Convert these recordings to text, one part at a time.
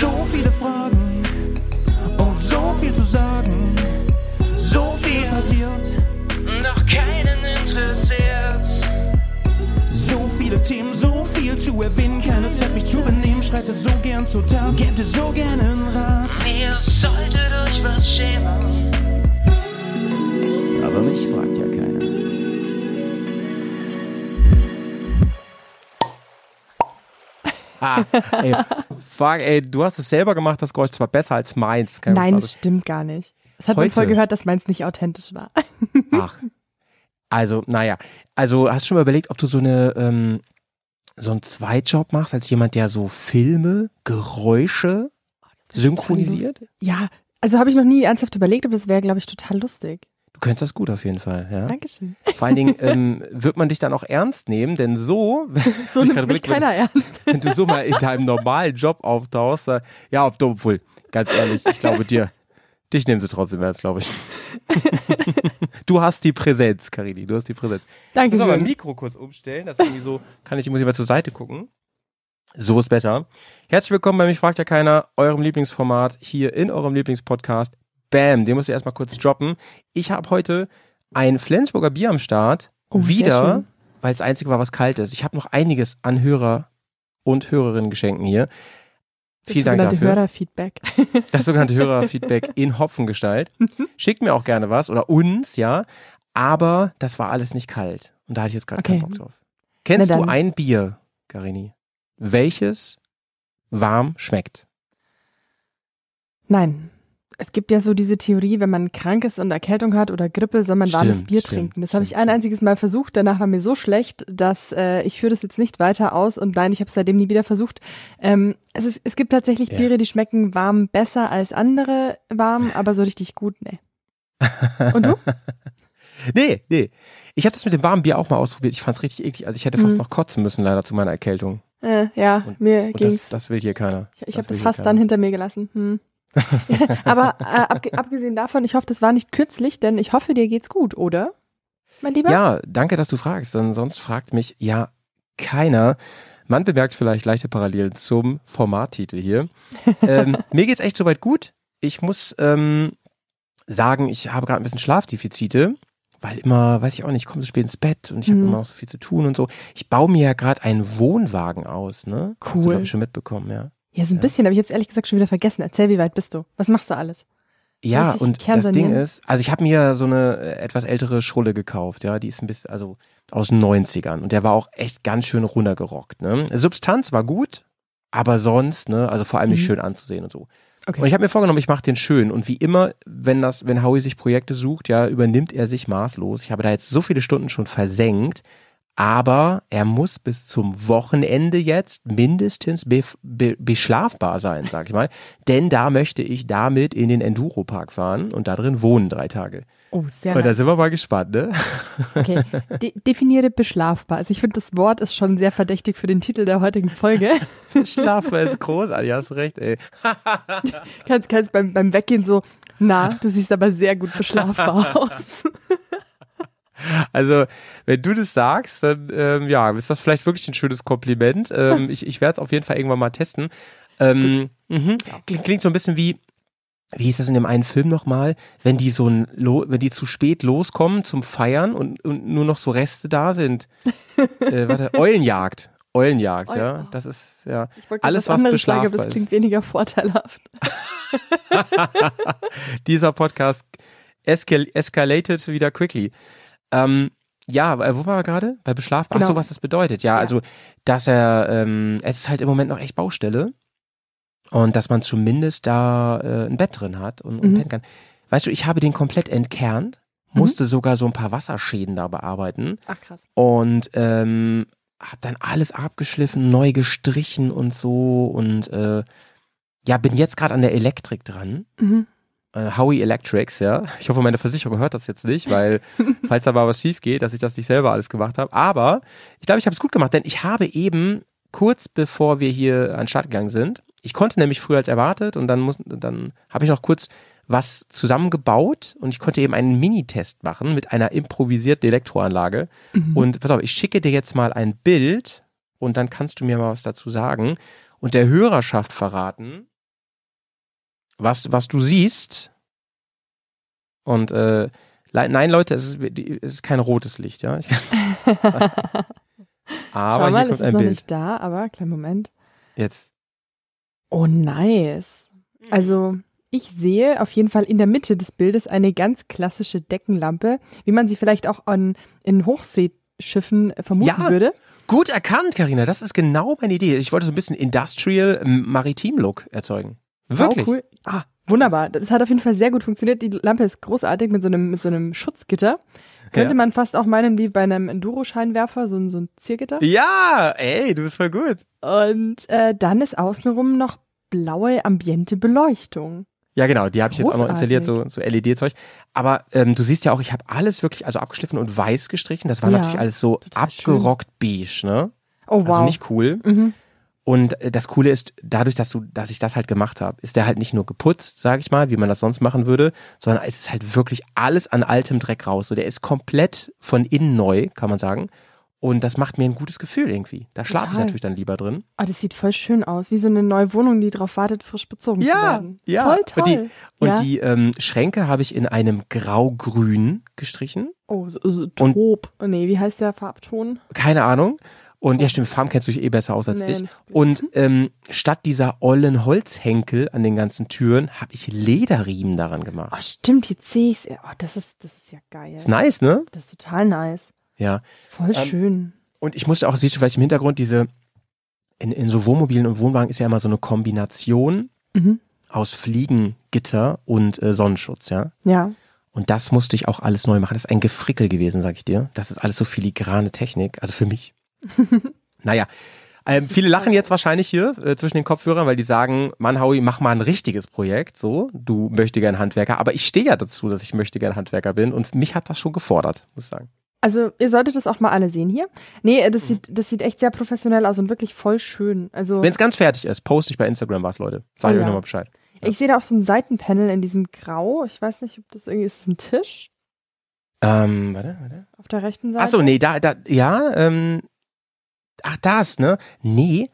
So viele Fragen und so viel zu sagen. So viel passiert, doch keinen interessiert. So viele Themen, so viel zu erwähnen, keine Zeit mich zu benehmen. Schreitet so gern zur Tat, gebt es so gerne einen Rat. Ihr solltet euch was schämen. Aber mich fragt ja keiner. Ah, ey, fuck, ey, du hast es selber gemacht, das Geräusch zwar besser als meins. Keine Nein, Frage. das stimmt gar nicht. Es hat man Heute. voll gehört, dass meins nicht authentisch war. Ach. Also, naja. Also, hast du schon mal überlegt, ob du so eine, ähm, so einen Zweitjob machst, als jemand, der so Filme, Geräusche synchronisiert? Ja, also habe ich noch nie ernsthaft überlegt, aber das wäre, glaube ich, total lustig. Du könntest das gut auf jeden Fall, ja. Dankeschön. Vor allen Dingen ähm, wird man dich dann auch ernst nehmen, denn so, So ich nimmt mich überlegt, wenn- keiner ernst. wenn du so mal in deinem normalen Job auftauchst, äh, ja, ob du, obwohl, ganz ehrlich, ich glaube dir, dich nehmen sie trotzdem ernst, glaube ich. du hast die Präsenz, Carini, du hast die Präsenz. Ich Danke muss aber mein. Mikro kurz umstellen, das ist irgendwie so, kann ich, muss ich mal zur Seite gucken. So ist besser. Herzlich willkommen bei Mich fragt ja keiner, eurem Lieblingsformat hier in eurem Lieblingspodcast. Bam, den muss ich erstmal kurz droppen. Ich habe heute ein Flensburger Bier am Start. Oh, wieder, weil es einzige war, was kalt ist. Ich habe noch einiges an Hörer und Hörerinnen geschenken hier. Das Vielen Dank sogenannte dafür. Hörerfeedback. Das sogenannte Hörerfeedback in Hopfengestalt. Schickt mir auch gerne was oder uns, ja. Aber das war alles nicht kalt. Und da hatte ich jetzt gerade keinen Okay. Bock drauf. Kennst du ein Bier, Garini, welches warm schmeckt? Nein. Es gibt ja so diese Theorie, wenn man krank ist und Erkältung hat oder Grippe, soll man warmes Stimmt, Bier stimmt, trinken. Das habe ich ein einziges Mal versucht. Danach war mir so schlecht, dass äh, ich führe das jetzt nicht weiter aus und nein, ich habe es seitdem nie wieder versucht. Ähm, es, ist, es gibt tatsächlich Ja. Biere, die schmecken warm besser als andere warm, aber so richtig gut, nee. Und du? Nee, nee. Ich habe das mit dem warmen Bier auch mal ausprobiert. Ich fand's richtig eklig. Also ich hätte fast Mhm. noch kotzen müssen, leider zu meiner Erkältung. Äh, ja, Und- mir Und das, ging's. das will hier keiner. ich ich habe das fast dann hinter mir gelassen. Hm. aber äh, abge abgesehen davon, ich hoffe, das war nicht kürzlich, denn ich hoffe, dir geht's gut, oder? Mein Lieber? Ja, danke, dass du fragst, denn sonst fragt mich ja keiner. Man bemerkt vielleicht leichte Parallelen zum Formattitel hier. ähm, mir geht's echt soweit gut. Ich muss ähm, sagen, ich habe gerade ein bisschen Schlafdefizite, weil immer, weiß ich auch nicht, ich komme so spät ins Bett und ich habe Mhm. immer noch so viel zu tun und so. Ich baue mir ja gerade einen Wohnwagen aus, ne? Hast du, Cool. glaube ich, schon mitbekommen, ja. Ja, so ein Ja. bisschen, aber ich habe es ehrlich gesagt schon wieder vergessen. Erzähl, wie weit bist du? Was machst du alles? Ja, Richtig und das? Ding ist, also ich habe mir so eine äh, etwas ältere Schrulle gekauft, ja, die ist ein bisschen, also aus den 90ern und der war auch echt ganz schön runtergerockt, ne? Substanz war gut, aber sonst, ne, also vor allem nicht Mhm. schön anzusehen und so. Okay. Und ich habe mir vorgenommen, ich mache den schön und wie immer, wenn das, wenn Howie sich Projekte sucht, ja, übernimmt er sich maßlos. Ich habe da jetzt so viele Stunden schon versenkt, aber er muss bis zum Wochenende jetzt mindestens be, be, beschlafbar sein, sag ich mal. Denn da möchte ich damit in den Enduro-Park fahren und da drin wohnen drei Tage. oh, sehr Und da nice. sind wir mal gespannt, ne? Okay. De definiere beschlafbar. Also ich finde, das Wort ist schon sehr verdächtig für den Titel der heutigen Folge. Schlafen ist großartig, hast recht, ey. kannst kannst beim, beim Weggehen so, na, du siehst aber sehr gut beschlafbar aus. Also, wenn du das sagst, dann ähm, ja, ist das vielleicht wirklich ein schönes Kompliment. Ähm, ich ich werde es auf jeden Fall irgendwann mal testen. Ähm, mhm. klingt, so ein bisschen wie, wie hieß das in dem einen Film nochmal, wenn die so ein, wenn die zu spät loskommen zum Feiern und, und nur noch so Reste da sind. äh, warte, Eulenjagd. Eulenjagd, ja. Eulen- Das ist, ja. Alles, was was anderes sagen, das ist. klingt weniger vorteilhaft. Dieser Podcast escal escalated wieder quickly. Ähm, ja, wo waren wir gerade? Bei beschlafbar. Ach Genau. so, was das bedeutet. Ja, Ja. also, dass er, ähm, es ist halt im Moment noch echt Baustelle und dass man zumindest da äh, ein Bett drin hat und, und Mhm. pennen kann. Weißt du, ich habe den komplett entkernt, Mhm. musste sogar so ein paar Wasserschäden da bearbeiten Ach krass. und ähm, habe dann alles abgeschliffen, neu gestrichen und so und äh, ja, bin jetzt gerade an der Elektrik dran Mhm. Äh, Howie Electrics, ja. Ich hoffe, meine Versicherung hört das jetzt nicht, weil falls da mal was schief geht, dass ich das nicht selber alles gemacht habe. Aber ich glaube, ich habe es gut gemacht, denn ich habe eben kurz bevor wir hier an den Start gegangen sind, ich konnte nämlich früher als erwartet und dann muss, dann habe ich noch kurz was zusammengebaut und ich konnte eben einen Minitest machen mit einer improvisierten Elektroanlage. Mhm. Und pass auf, ich schicke dir jetzt mal ein Bild und dann kannst du mir mal was dazu sagen und der Hörerschaft verraten, was, was du siehst. Und äh, le- nein, Leute, es ist, es ist kein rotes Licht, ja. Ich, aber Schau mal, hier es kommt ist ein noch Bild. nicht da, aber kleinen Moment. Jetzt. Oh, nice. Also, ich sehe auf jeden Fall in der Mitte des Bildes eine ganz klassische Deckenlampe, wie man sie vielleicht auch an, in Hochseeschiffen äh, vermuten Ja. würde. Gut erkannt, Karina. Das ist genau meine Idee. Ich wollte so ein bisschen Industrial Maritim Look erzeugen. Wirklich. Cool. Ah, wunderbar. Das hat auf jeden Fall sehr gut funktioniert. Die Lampe ist großartig mit so einem, mit so einem Schutzgitter. Könnte Ja. man fast auch meinen, wie bei einem Enduro-Scheinwerfer, so ein, so ein Ziergitter. Ja, ey, du bist voll gut. Und äh, dann ist außenrum noch blaue ambiente Beleuchtung. Ja, genau, die habe ich jetzt auch noch installiert, so, so LED-Zeug. Aber ähm, du siehst ja auch, ich habe alles wirklich also abgeschliffen und weiß gestrichen. Das war Ja, natürlich alles so total schön. abgerockt beige, ne? Oh, wow. Also nicht cool. mhm. Und äh, das Coole ist, dadurch, dass du, dass ich das halt gemacht habe, ist der halt nicht nur geputzt, sage ich mal, wie man das sonst machen würde, sondern es ist halt wirklich alles an altem Dreck raus. So, der ist komplett von innen neu, kann man sagen. Und das macht mir ein gutes Gefühl irgendwie. Da schlafe ich natürlich dann lieber drin. Oh, das sieht voll schön aus, wie so eine neue Wohnung, die drauf wartet, frisch bezogen zu Ja, werden. ja. Voll Und toll. die- Und ja. die ähm, Schränke habe ich in einem grau-grün gestrichen. oh, so, so Trop. nee, wie heißt der Farbton? Keine Ahnung. Und ja, stimmt, Farben kennst du dich eh besser aus als Nee, ich. Und ähm, statt dieser ollen Holzhenkel an den ganzen Türen habe ich Lederriemen daran gemacht. Oh, stimmt, jetzt sehe ich's. Oh, das ist, das ist ja geil. Ist nice, ne? Das ist total nice. Ja. Voll Ähm, schön. Und ich musste auch, siehst du vielleicht im Hintergrund, diese, in, in so Wohnmobilen und Wohnwagen ist ja immer so eine Kombination Mhm. aus Fliegengitter und äh, Sonnenschutz, ja. Ja. Und das musste ich auch alles neu machen. Das ist ein Gefrickel gewesen, sag ich dir. Das ist alles so filigrane Technik, also für mich. naja. Ähm, viele lachen jetzt wahrscheinlich hier äh, zwischen den Kopfhörern, weil die sagen, Mann, Howie, mach mal ein richtiges Projekt, so, du möchte gern Handwerker, aber ich stehe ja dazu, dass ich möchte gern Handwerker bin und mich hat das schon gefordert, muss ich sagen. Also, ihr solltet das auch mal alle sehen hier. Nee, Mhm. das sieht, das sieht echt sehr professionell aus und wirklich voll schön. Also, Wenn es ganz fertig ist, poste ich bei Instagram was, Leute. Sag Oh ich euch ja. nochmal Bescheid. ich sehe da auch so ein Seitenpanel in diesem Grau. Ich weiß nicht, ob das irgendwie ist. Das ein Tisch Ähm, warte, warte. auf der rechten Seite. Ach so, nee, da, da, ja, ähm, ach, das, ne? Nee,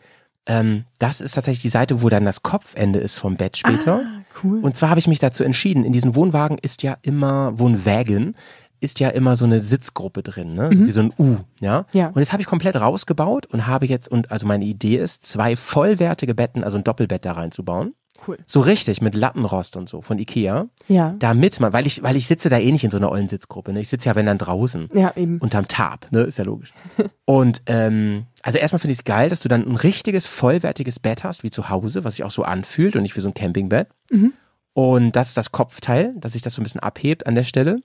ähm, das ist tatsächlich die Seite, wo dann das Kopfende ist vom Bett später. Ah, cool. Und zwar habe ich mich dazu entschieden, in diesen Wohnwagen ist ja immer, Wohnwägen, ist ja immer so eine Sitzgruppe drin, ne? Mhm. Wie so ein U, ja? Ja. Und das habe ich komplett rausgebaut und habe jetzt, und also meine Idee ist, zwei vollwertige Betten, also ein Doppelbett da reinzubauen. Cool. So richtig, mit Lattenrost und so, von Ikea. Ja. Damit man, weil ich, weil ich sitze da eh nicht in so einer ollen Sitzgruppe, ne? Ich sitze ja, wenn dann draußen Ja, eben. unterm Tab, ne? Ist ja logisch. Und ähm, also erstmal finde ich es geil, dass du dann ein richtiges, vollwertiges Bett hast, wie zu Hause, was sich auch so anfühlt und nicht wie so ein Campingbett. Mhm. Und das ist das Kopfteil, dass sich das so ein bisschen abhebt an der Stelle.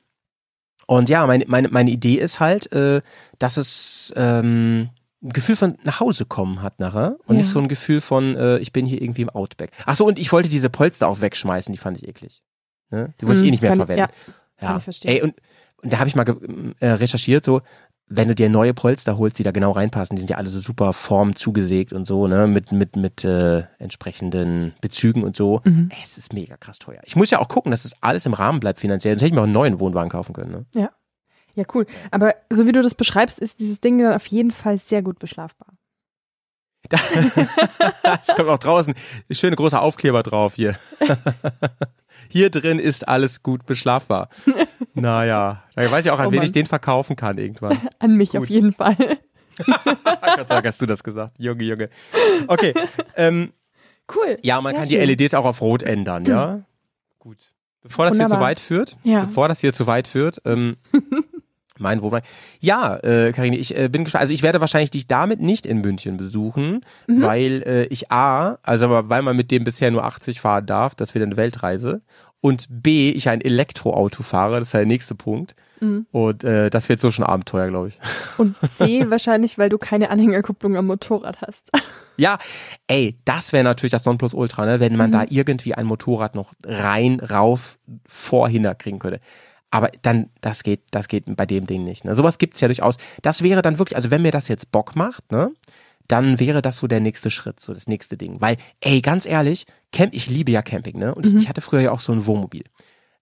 Und ja, meine, meine, meine Idee ist halt, äh, dass es ähm, ein Gefühl von nach Hause kommen hat nachher und Ja. nicht so ein Gefühl von, äh, ich bin hier irgendwie im Outback. Ach so, und ich wollte diese Polster auch wegschmeißen, die fand ich eklig. Ne? Die wollte ich Hm, eh nicht mehr verwenden. ja, kann ich verstehen. Ey, und, und da habe ich mal äh, recherchiert, so, wenn du dir neue Polster holst, die da genau reinpassen, die sind ja alle so super form zugesägt und so, ne, mit, mit, mit äh, entsprechenden Bezügen und so. Mhm. Ey, es ist mega krass teuer. Ich muss ja auch gucken, dass das alles im Rahmen bleibt finanziell. Sonst hätte ich mir auch einen neuen Wohnwagen kaufen können. Ne? Ja, cool. Aber so wie du das beschreibst, ist dieses Ding dann auf jeden Fall sehr gut beschlafbar. Da, es kommt auch draußen schöne große Aufkleber drauf hier. hier drin ist alles gut beschlafbar. Naja, da weiß ich auch, an Oh wen ich den verkaufen kann irgendwann. An mich Gut. auf jeden Fall. Gott sei Dank hast du das gesagt. Junge, Junge. Okay. Ähm, Cool. ja, man Sehr kann die schön. LEDs auch auf Rot ändern, ja? Gut. Bevor das hier zu Wunderbar. weit führt, Ja. bevor das hier zu weit führt, ähm, mein Wohnwagen. Ja, äh, Karine, ich äh, bin gespannt. Also ich werde wahrscheinlich dich damit nicht in München besuchen, Mhm. weil äh, ich A, also weil man mit dem bisher nur 80 fahren darf, das wird eine Weltreise. Und B, ich ein Elektroauto fahre, das ist der nächste Punkt. Mhm. Und äh, das wird so schon Abenteuer, glaube ich. Und C wahrscheinlich, weil du keine Anhängerkupplung am Motorrad hast. Ja, ey, das wäre natürlich das Nonplusultra, ne, wenn man Mhm. da irgendwie ein Motorrad noch rein, rauf, vorhin kriegen könnte. Aber dann, das geht, das geht bei dem Ding nicht. Ne? Sowas gibt's ja durchaus. Das wäre dann wirklich, also wenn mir das jetzt Bock macht, ne, dann wäre das so der nächste Schritt, so das nächste Ding. Weil, ey, ganz ehrlich, Camp, ich liebe ja Camping, ne? Und Mhm. ich, hatte früher ja auch so ein Wohnmobil.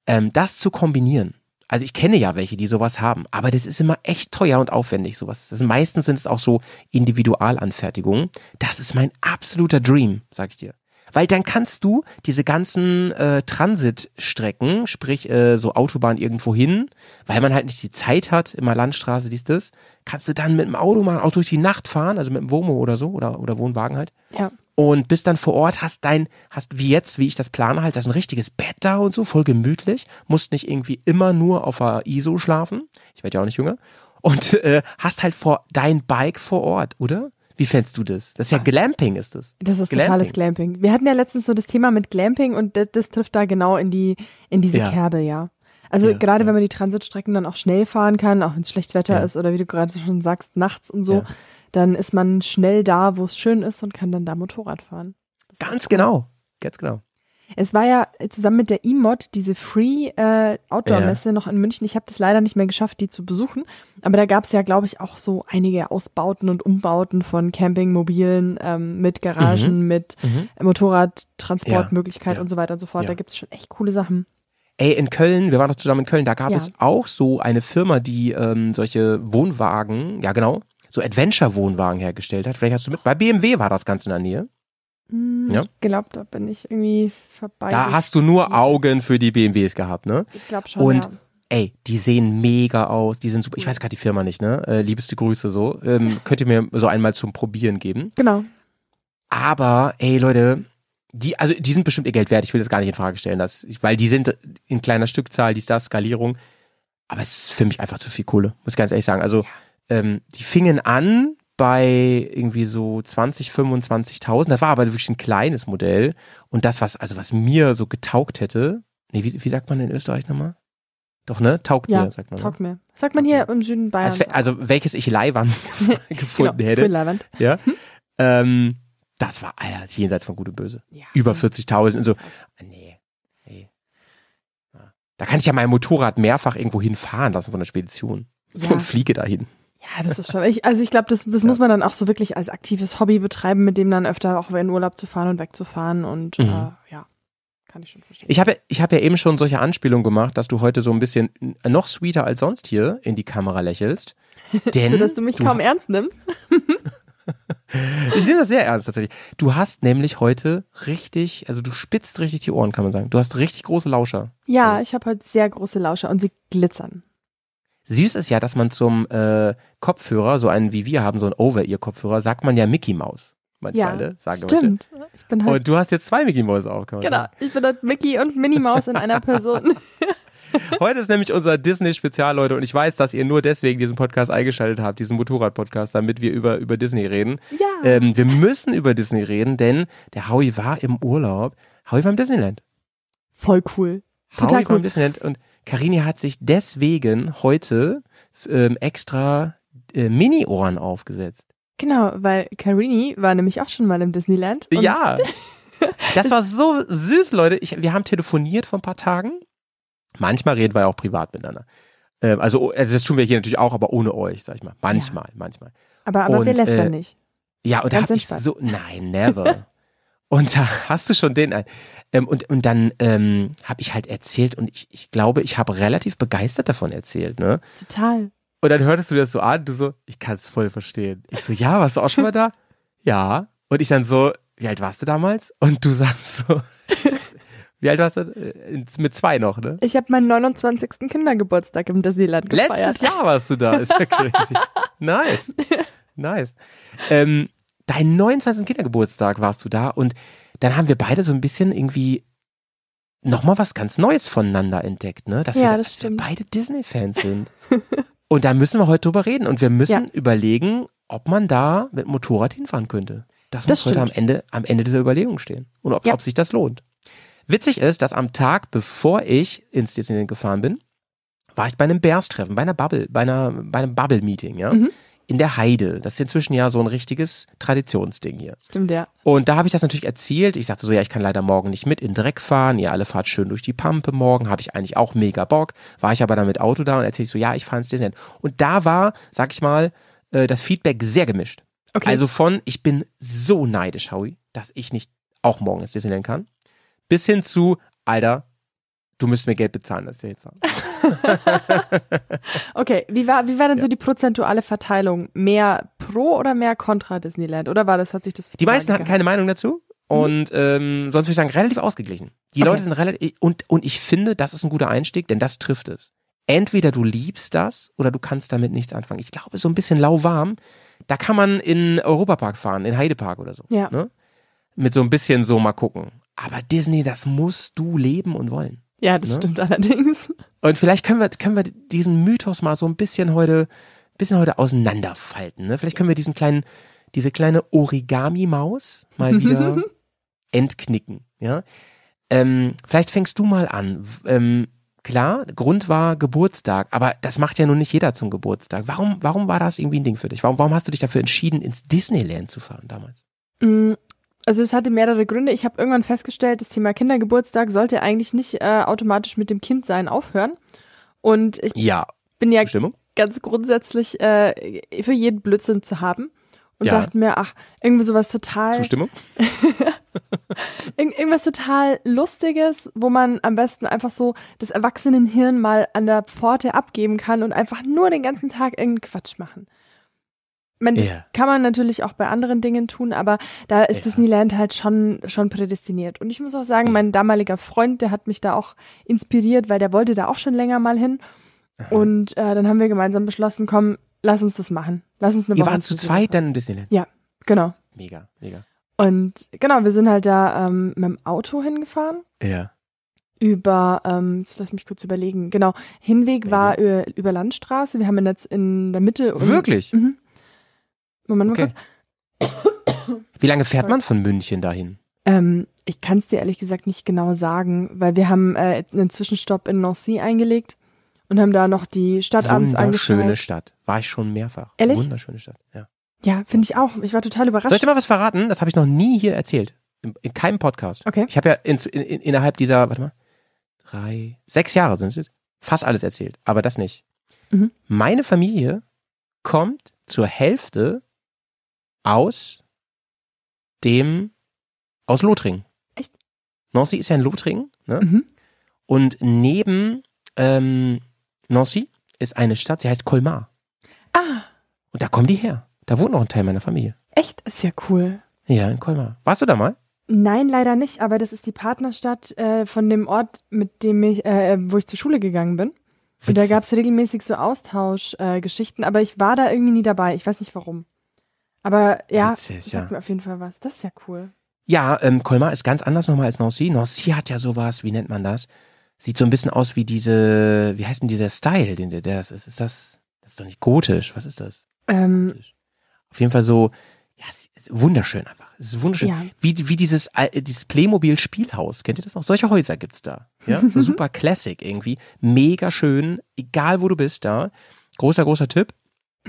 Ähm, das zu kombinieren, also ich kenne ja welche, die sowas haben, aber das ist immer echt teuer und aufwendig, sowas. Das meistens sind es auch so Individualanfertigungen. Das ist mein absoluter Dream, sag ich dir. Weil dann kannst du diese ganzen äh, Transitstrecken, sprich äh, so Autobahn irgendwo hin, weil man halt nicht die Zeit hat, immer Landstraße, dies, das, kannst du dann mit dem Auto mal auch durch die Nacht fahren, also mit dem Womo oder so, oder, oder Wohnwagen halt. Ja. Und bist dann vor Ort, hast dein, hast wie jetzt, wie ich das plane, halt, das ein richtiges Bett da und so, voll gemütlich, musst nicht irgendwie immer nur auf der ISO schlafen. Ich werde ja auch nicht jünger. Und äh, hast halt vor dein Bike vor Ort, oder? Wie fändest du das? Das ist ja Glamping, ist das. Das ist totales Glamping. Wir hatten ja letztens so das Thema mit Glamping und das, das trifft da genau in die in diese Ja. Kerbe, ja. Also Ja, gerade ja. wenn man die Transitstrecken dann auch schnell fahren kann, auch wenn es schlecht Wetter ist oder wie du gerade schon sagst, nachts und so, dann ist man schnell da, wo es schön ist und kann dann da Motorrad fahren. Ganz genau. Ganz genau. Es war ja zusammen mit der E-Mod diese Free äh, Outdoor-Messe noch in München. Ich habe das leider nicht mehr geschafft, die zu besuchen. Aber da gab es ja, glaube ich, auch so einige Ausbauten und Umbauten von Campingmobilen ähm, mit Garagen, mit Mhm. Motorradtransportmöglichkeit Ja, und so weiter und so fort. ja. Da gibt es schon echt coole Sachen. Ey, in Köln, wir waren doch zusammen in Köln, da gab Ja. es auch so eine Firma, die ähm, solche Wohnwagen, ja genau, so Adventure-Wohnwagen hergestellt hat. Vielleicht hast du mit, bei BMW war das Ganze in der Nähe. Hm, Ja. Ich glaube, da bin ich irgendwie vorbei. Da hast du nur Augen für die BMWs gehabt, ne? Ich glaube schon, Und ja. ey, die sehen mega aus, die sind super. Ich weiß gerade die Firma nicht, ne? Äh, liebeste Grüße so. Ähm, könnt ihr mir so einmal zum Probieren geben. Genau. Aber, ey Leute, die, also die sind bestimmt ihr Geld wert. Ich will das gar nicht in Frage stellen, dass, weil die sind in kleiner Stückzahl, dies, das, Skalierung. Aber es ist für mich einfach zu viel Kohle, muss ich ganz ehrlich sagen. Also, ähm, die fingen an bei irgendwie so 20, 25.000. Das war aber wirklich ein kleines Modell. Und das, was, also was mir so getaugt hätte, nee, wie, wie sagt man in Österreich nochmal? Doch, ne? Taugt Ja, mir, sagt man. ne? Taugt mir. Sagt man hier im Süden Bayern. Also, also welches ich Leihwand gefunden genau, hätte. Für Leiwand. Ja. Ähm, das war Alter, jenseits von Gut und Böse. Ja. Über 40.000 und so. Nee. Nee. Ja. Da kann ich ja mein Motorrad mehrfach irgendwo hinfahren lassen von der Spedition. Ja. Und fliege dahin. Ja, das ist schon. Ich, also ich glaube, das, das muss man dann auch so wirklich als aktives Hobby betreiben, mit dem dann öfter auch in Urlaub zu fahren und wegzufahren und Mhm. äh, ja, kann ich schon verstehen. Ich habe ich hab ja eben schon solche Anspielungen gemacht, dass du heute so ein bisschen noch sweeter als sonst hier in die Kamera lächelst. Denn so, dass du mich kaum ernst nimmst. Ich nehme das sehr ernst tatsächlich. Du hast nämlich heute richtig, also du spitzt richtig die Ohren, kann man sagen. Du hast richtig große Lauscher. Ja, ich habe heute sehr große Lauscher und sie glitzern. Süß ist ja, dass man zum äh, Kopfhörer, so einen wie wir haben, so einen Over-Ear-Kopfhörer, sagt man ja Mickey Mouse. Manchmal, Ja, ne? Sagen manche. stimmt. Ich bin halt, Und du hast jetzt zwei Mickey Mouse auf, kann man genau, ich bin halt Mickey und Minnie Maus in einer Person. Heute ist nämlich unser Disney-Spezial, Leute, und ich weiß, dass ihr nur deswegen diesen Podcast eingeschaltet habt, diesen Motorrad-Podcast, damit wir über, über Disney reden. ja. Ähm, wir müssen über Disney reden, denn der Howie war im Urlaub. Howie war im Disneyland. Voll cool. Total Howie war im cool. Disneyland und Karini hat sich deswegen heute ähm, extra äh, Mini-Ohren aufgesetzt. Genau, weil Carini war nämlich auch schon mal im Disneyland. Ja. Das war so süß, Leute. Ich, wir haben telefoniert vor ein paar Tagen. Manchmal reden wir ja auch privat miteinander. Ähm, also, also das tun wir hier natürlich auch, aber ohne euch, sag ich mal. Manchmal, manchmal. Aber, aber wir Und, lästern äh, nicht. Ja, und da Ganz habe ich so, nein, never. Und da hast du schon den ein. Ähm, und, und dann ähm, habe ich halt erzählt und ich, ich glaube, ich habe relativ begeistert davon erzählt, ne? Total. Und dann hörtest du das so an, du so, ich kann es voll verstehen. Ich so, ja, warst du auch schon mal da? Ja. Und ich dann so, wie alt warst du damals? Und du sagst so, wie alt warst du? Äh, Mit zwei noch, ne? Ich habe meinen 29. Kindergeburtstag im Disneyland gefeiert. Letztes Jahr warst du da, ist ja crazy. nice. Nice. Ähm, deinen 29. Kindergeburtstag warst du da und dann haben wir beide so ein bisschen irgendwie nochmal was ganz Neues voneinander entdeckt, ne? Dass Ja, wir, da- das dass stimmt. wir beide Disney-Fans sind. und da müssen wir heute drüber reden und wir müssen Ja. überlegen, ob man da mit Motorrad hinfahren könnte. Das, Das muss heute am stimmt. Ende, am Ende dieser Überlegung stehen. Und ob, Ja. ob sich das lohnt. Witzig ist, dass am Tag, bevor ich ins Disneyland gefahren bin, war ich bei einem Bears-Treffen, bei einer Bubble, bei, einer, bei einem Bubble-Meeting, ja. Mhm. In der Heide. Das ist inzwischen ja so ein richtiges Traditionsding hier. Stimmt, ja. Und da habe ich das natürlich erzählt. Ich sagte so, ja, ich kann leider morgen nicht mit in Dreck fahren. Ihr alle fahrt schön durch die Pampe morgen. Habe ich eigentlich auch mega Bock. War ich aber dann mit Auto da und erzähle ich so, ja, ich fahre ins Disneyland. Und da war, sag ich mal, äh, das Feedback sehr gemischt. Okay. Also von, ich bin so neidisch, Howie, dass ich nicht auch morgen ins Disneyland kann, bis hin zu, Alter, du müsst mir Geld bezahlen, dass ich hinfahre. Okay, wie war, wie war denn Ja. so die prozentuale Verteilung? Mehr pro oder mehr kontra Disneyland? Oder war das, hat sich das Die meisten hatten keine Meinung dazu. und ähm, sonst würde ich sagen, relativ ausgeglichen. Die Okay. Leute sind relativ, und, und ich finde, das ist ein guter Einstieg, denn das trifft es. Entweder du liebst das oder du kannst damit nichts anfangen. Ich glaube, so ein bisschen lauwarm, da kann man in Europapark fahren, in Heidepark oder so. Ja. Ne? Mit so ein bisschen so mal gucken. Aber Disney, das musst du leben und wollen. Ja, das Ne? stimmt allerdings. Und vielleicht können wir, können wir diesen Mythos mal so ein bisschen heute, bisschen heute auseinanderfalten. Ne? Vielleicht können wir diesen kleinen, diese kleine Origami-Maus mal wieder entknicken. Ja? Ähm, vielleicht fängst du mal an. Ähm, klar, Grund war Geburtstag, aber das macht ja nun nicht jeder zum Geburtstag. Warum, warum war das irgendwie ein Ding für dich? Warum, warum hast du dich dafür entschieden, ins Disneyland zu fahren damals? Also es hatte mehrere Gründe. Ich habe irgendwann festgestellt, das Thema Kindergeburtstag sollte eigentlich nicht äh, automatisch mit dem Kindsein aufhören. Und ich Ja, bin ja Zustimmung? ganz grundsätzlich äh, für jeden Blödsinn zu haben. Und Ja. dachte mir, ach, irgendwie sowas total, Zustimmung? irg irgendwas total Lustiges, wo man am besten einfach so das Erwachsenenhirn mal an der Pforte abgeben kann und einfach nur den ganzen Tag irgendeinen Quatsch machen. Meine, das Ja. kann man natürlich auch bei anderen Dingen tun, aber da ist Ja. Disneyland halt schon, schon prädestiniert. Und ich muss auch sagen, mein damaliger Freund, der hat mich da auch inspiriert, weil der wollte da auch schon länger mal hin. Und äh, dann haben wir gemeinsam beschlossen, komm, lass uns das machen. Lass uns eine Ihr Woche wart zu Disneyland zweit dann in Disneyland? Genau. Mega, mega. Und genau, wir sind halt da ähm, mit dem Auto hingefahren. Ja. Über, ähm, jetzt lass mich kurz überlegen. Genau, Hinweg war über, über Landstraße. Wir haben jetzt in der Mitte. Wirklich? Mhm. Moment mal Okay. kurz. Wie lange fährt Sorry. man von München dahin? Ähm, ich kann es dir ehrlich gesagt nicht genau sagen, weil wir haben äh, einen Zwischenstopp in Nancy eingelegt und haben da noch die Stadt abends Wunderschöne angeschaut. Stadt. War ich schon mehrfach. Ehrlich? Wunderschöne Stadt, ja. Ja, finde ich auch. Ich war total überrascht. Soll ich dir mal was verraten? Das habe ich noch nie hier erzählt. In, in keinem Podcast. Okay. Ich habe ja in, in, in, innerhalb dieser, warte mal, drei, sechs Jahre sind es, fast alles erzählt, aber das nicht. Mhm. Meine Familie kommt zur Hälfte aus dem, aus Lothringen. Echt? Nancy ist ja in Lothringen, ne? Mhm. Und neben ähm, Nancy ist eine Stadt, sie heißt Colmar. Ah, Und da kommen die her. Da wohnt noch ein Teil meiner Familie. echt? Ist ja cool. Ja, in Colmar. Warst du da mal? Nein, leider nicht, aber das ist die Partnerstadt äh, von dem Ort, mit dem ich, äh, wo ich zur Schule gegangen bin. Und da Witzig. gab es regelmäßig so Austauschgeschichten, äh, aber ich war da irgendwie nie dabei. Ich weiß nicht warum. Aber ja, Witzig, das ja. sagt mir auf jeden Fall was. Das ist ja cool. Ja, ähm, Colmar ist ganz anders nochmal als Nancy. Nancy hat ja sowas, wie nennt man das? Sieht so ein bisschen aus wie diese, wie heißt denn dieser Style, den der, der ist, ist das, das ist doch nicht gotisch, was ist das? Ähm, Auf jeden Fall so, ja, es ist wunderschön einfach. Es ist wunderschön. Ja. Wie, wie dieses, äh, dieses Playmobil-Spielhaus. Kennt ihr das noch? Solche Häuser gibt's da. Ja, so super Classic irgendwie. Mega schön, egal wo du bist da. Großer, großer Tipp.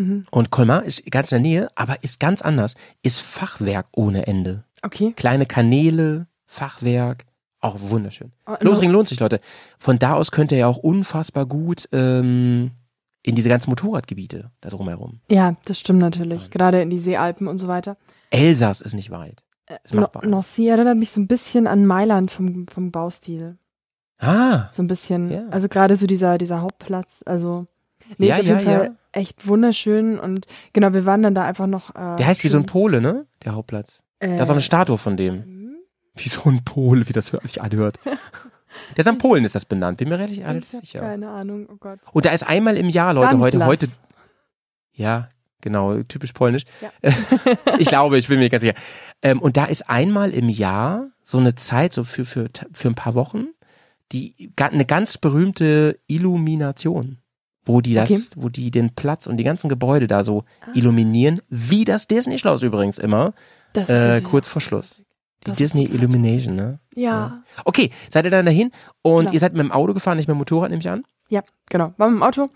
Mhm. Und Colmar ist ganz in der Nähe, aber ist ganz anders. Ist Fachwerk ohne Ende. Okay. Kleine Kanäle, Fachwerk, auch wunderschön. Oh, Losring lohnt sich, Leute. Von da aus könnt ihr ja auch unfassbar gut ähm, in diese ganzen Motorradgebiete da drumherum. Ja, das stimmt natürlich. Gerade in die Seealpen und so weiter. Elsass ist nicht weit. Ist No machbar. Nancy erinnert mich so ein bisschen an Mailand vom, vom Baustil. Ah, So ein bisschen. Ja. Also gerade so dieser, dieser Hauptplatz. Also, nee, Ja, ist auf ja, jeden Fall ja. Echt wunderschön. Und genau, wir waren dann da einfach noch. Äh, der heißt wie so ein schön- Pole, ne? Der Hauptplatz. äh, Da ist auch eine Statue von dem. hm? Wie so ein Pole, wie das hört- sich anhört. Der ist an Polen ist das benannt, bin mir relativ, Ich sicher. keine Ahnung, oh Gott. Und da ist einmal im Jahr, Leute, heute, Stanislas. heute, ja, genau, typisch polnisch. Ja. ich glaube, ich bin mir ganz sicher. Ähm, und da ist einmal im Jahr so eine Zeit, so für, für, für ein paar Wochen, die, eine ganz berühmte Illumination. Wo die das, Okay. wo die den Platz und die ganzen Gebäude da so Ah. illuminieren, wie das Disney-Schloss übrigens immer, Das äh, kurz vor Schluss. Die Das Disney Illumination, ne? Ja, Okay, seid ihr dann dahin und Genau. ihr seid mit dem Auto gefahren, nicht mit dem Motorrad, nehme ich an? ja, genau. Waren wir im Auto.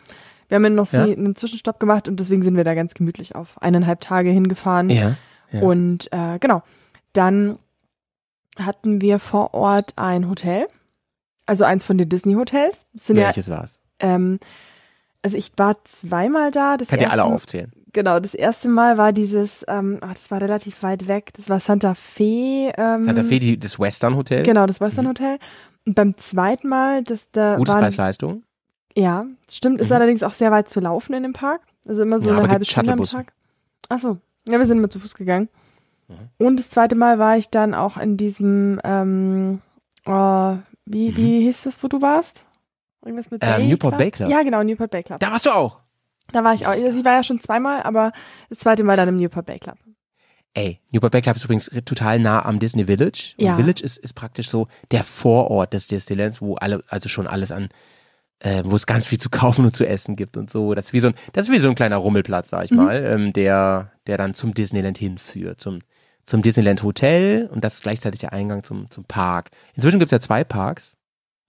Wir haben Nancy Ja. einen Zwischenstopp gemacht und deswegen sind wir da ganz gemütlich auf eineinhalb Tage hingefahren. Ja. ja. Und äh, genau, dann hatten wir vor Ort ein Hotel, also eins von den Disney-Hotels. Es Sind ja, Welches war's? ähm, also ich war zweimal da. Das Könnt ihr alle aufzählen. Genau, das erste Mal war dieses, ähm, ach, das war relativ weit weg. Das war Santa Fe. Ähm, Santa Fe, die, das Western Hotel. Genau, das Western Hotel. Und beim zweiten Mal, das da Gutes Preis-Leistung. ja, stimmt, ist Mhm. allerdings auch sehr weit zu laufen in dem Park. Also immer so Ja, eine halbe Stunde am. Tag. Ach so, ja, wir sind immer zu Fuß gegangen. Und das zweite Mal war ich dann auch in diesem, ähm, oh, wie, Mhm. wie hieß das, wo du warst? Irgendwas mit Ähm, Bay Newport? Bay Club. Ja, genau, Newport Bay Club. Da warst du auch. Da war ich auch. Sie war ja schon zweimal, aber das zweite Mal dann im Newport Bay Club. Ey, Newport Bay Club ist übrigens total nah am Disney Village. Und Ja. Village ist, ist praktisch so der Vorort des Disneylands, wo alle, also schon alles an, äh, wo es ganz viel zu kaufen und zu essen gibt und so. Das ist wie so ein, das ist wie so ein kleiner Rummelplatz, sag ich Mhm. mal, ähm, der, der dann zum Disneyland hinführt, zum, zum Disneyland Hotel und das ist gleichzeitig der Eingang zum, zum Park. Inzwischen gibt's ja zwei Parks.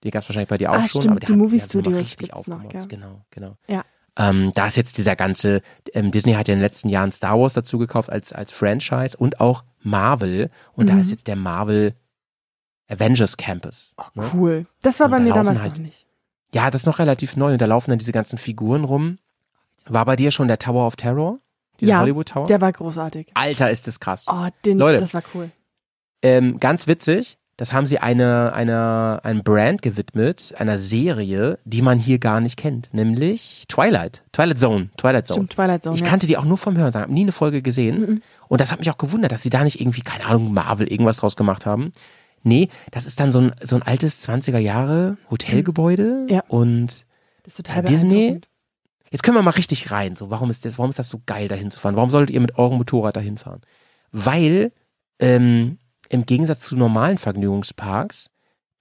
Die gab's wahrscheinlich bei dir auch Ah, schon, stimmt, aber der die hat- Movie Studios richtig gibt's noch, aufgemotzt. ja. Genau, genau. Ja. Ähm, da ist jetzt dieser ganze, ähm, Disney hat ja in den letzten Jahren Star Wars dazu gekauft als, als Franchise und auch Marvel. Und da Mhm. ist jetzt der Marvel Avengers Campus. ne? Cool. Das war Und bei da mir damals halt- noch nicht. Ja, das ist noch relativ neu und da laufen dann diese ganzen Figuren rum. War bei dir schon der Tower of Terror? Dieser Ja, Hollywood Tower? Der war großartig. Alter, ist das krass. Oh, den, Leute. das war cool. Ähm, ganz witzig, das haben sie einer einer einem Brand gewidmet, einer Serie, die man hier gar nicht kennt, nämlich Twilight. Twilight Zone. Twilight Zone. Stimmt, Twilight Zone. Ich ja. kannte die auch nur vom Hören, habe nie eine Folge gesehen. Mhm. Und das hat mich auch gewundert, dass sie da nicht irgendwie, keine Ahnung, Marvel irgendwas draus gemacht haben. Nee, das ist dann so ein, so ein altes 20er Jahre Hotelgebäude. Mhm. Ja. Und total Disney? jetzt können wir mal richtig rein. So, warum ist das, warum ist das so geil, dahin zu fahren? Warum solltet ihr mit eurem Motorrad dahin fahren? Weil ähm, im Gegensatz zu normalen Vergnügungsparks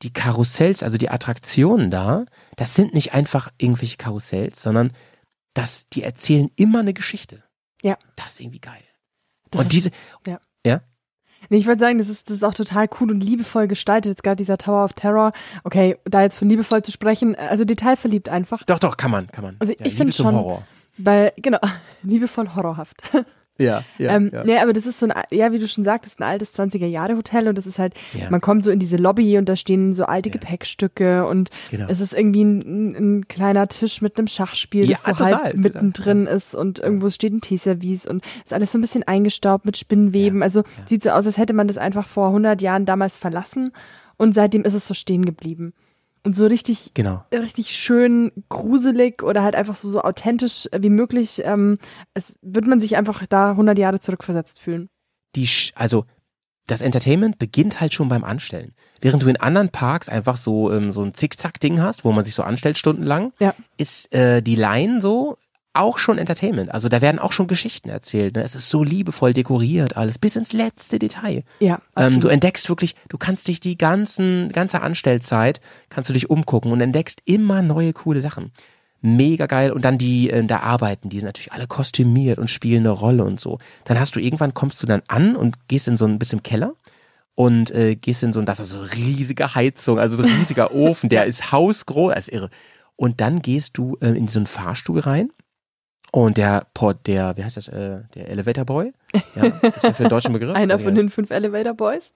die Karussells, also die Attraktionen da, das sind nicht einfach irgendwelche Karussells, sondern das, die erzählen immer eine Geschichte. Ja. Das ist irgendwie geil. Das und ist- diese, Nee, ich würde sagen, das ist, das ist auch total cool und liebevoll gestaltet. Jetzt gerade dieser Tower of Terror. Okay, da jetzt von liebevoll zu sprechen, also detailverliebt einfach. Doch, doch, kann man, kann man. Also ja, ich finde schon- Horror. Weil, genau, liebevoll horrorhaft. Ja, ja, ähm, ja. Nee, aber das ist so ein, ja, wie du schon sagtest, ein altes 20er-Jahre-Hotel und das ist halt, Ja. man kommt so in diese Lobby und da stehen so alte Ja. Gepäckstücke und Genau. es ist irgendwie ein, ein kleiner Tisch mit einem Schachspiel, das so total, halb mittendrin ist und irgendwo steht ein Teeservice und ist alles so ein bisschen eingestaubt mit Spinnenweben. Also sieht so aus, als hätte man das einfach vor 100 Jahren damals verlassen und seitdem ist es so stehen geblieben. Und so richtig Genau. richtig schön gruselig oder halt einfach so, so authentisch wie möglich, ähm, es wird man sich einfach da 100 Jahre zurückversetzt fühlen. Die, Sch- also, das Entertainment beginnt halt schon beim Anstellen. Während du in anderen Parks einfach so, ähm, so ein Zickzack-Ding hast, wo man sich so anstellt stundenlang, Ja. ist äh, die Line so auch schon Entertainment. Also da werden auch schon Geschichten erzählt. Ne? Es ist so liebevoll dekoriert alles, bis ins letzte Detail. Ja, Ähm, du entdeckst wirklich, du kannst dich die ganzen, ganze Anstellzeit, kannst du dich umgucken und entdeckst immer neue coole Sachen. Mega geil. Und dann die äh, da arbeiten, die sind natürlich alle kostümiert und spielen eine Rolle und so. Dann hast du irgendwann, kommst du dann an und gehst in so ein bisschen Keller und äh, gehst in so ein, das ist so eine riesige Heizung, also ein riesiger Ofen, der ist hausgroß, das ist irre. Und dann gehst du äh, in so einen Fahrstuhl rein und der Port, der, wie heißt das, äh, der Elevator Boy, ja, ist ja für den deutschen Begriff. Einer von den fünf Elevator Boys.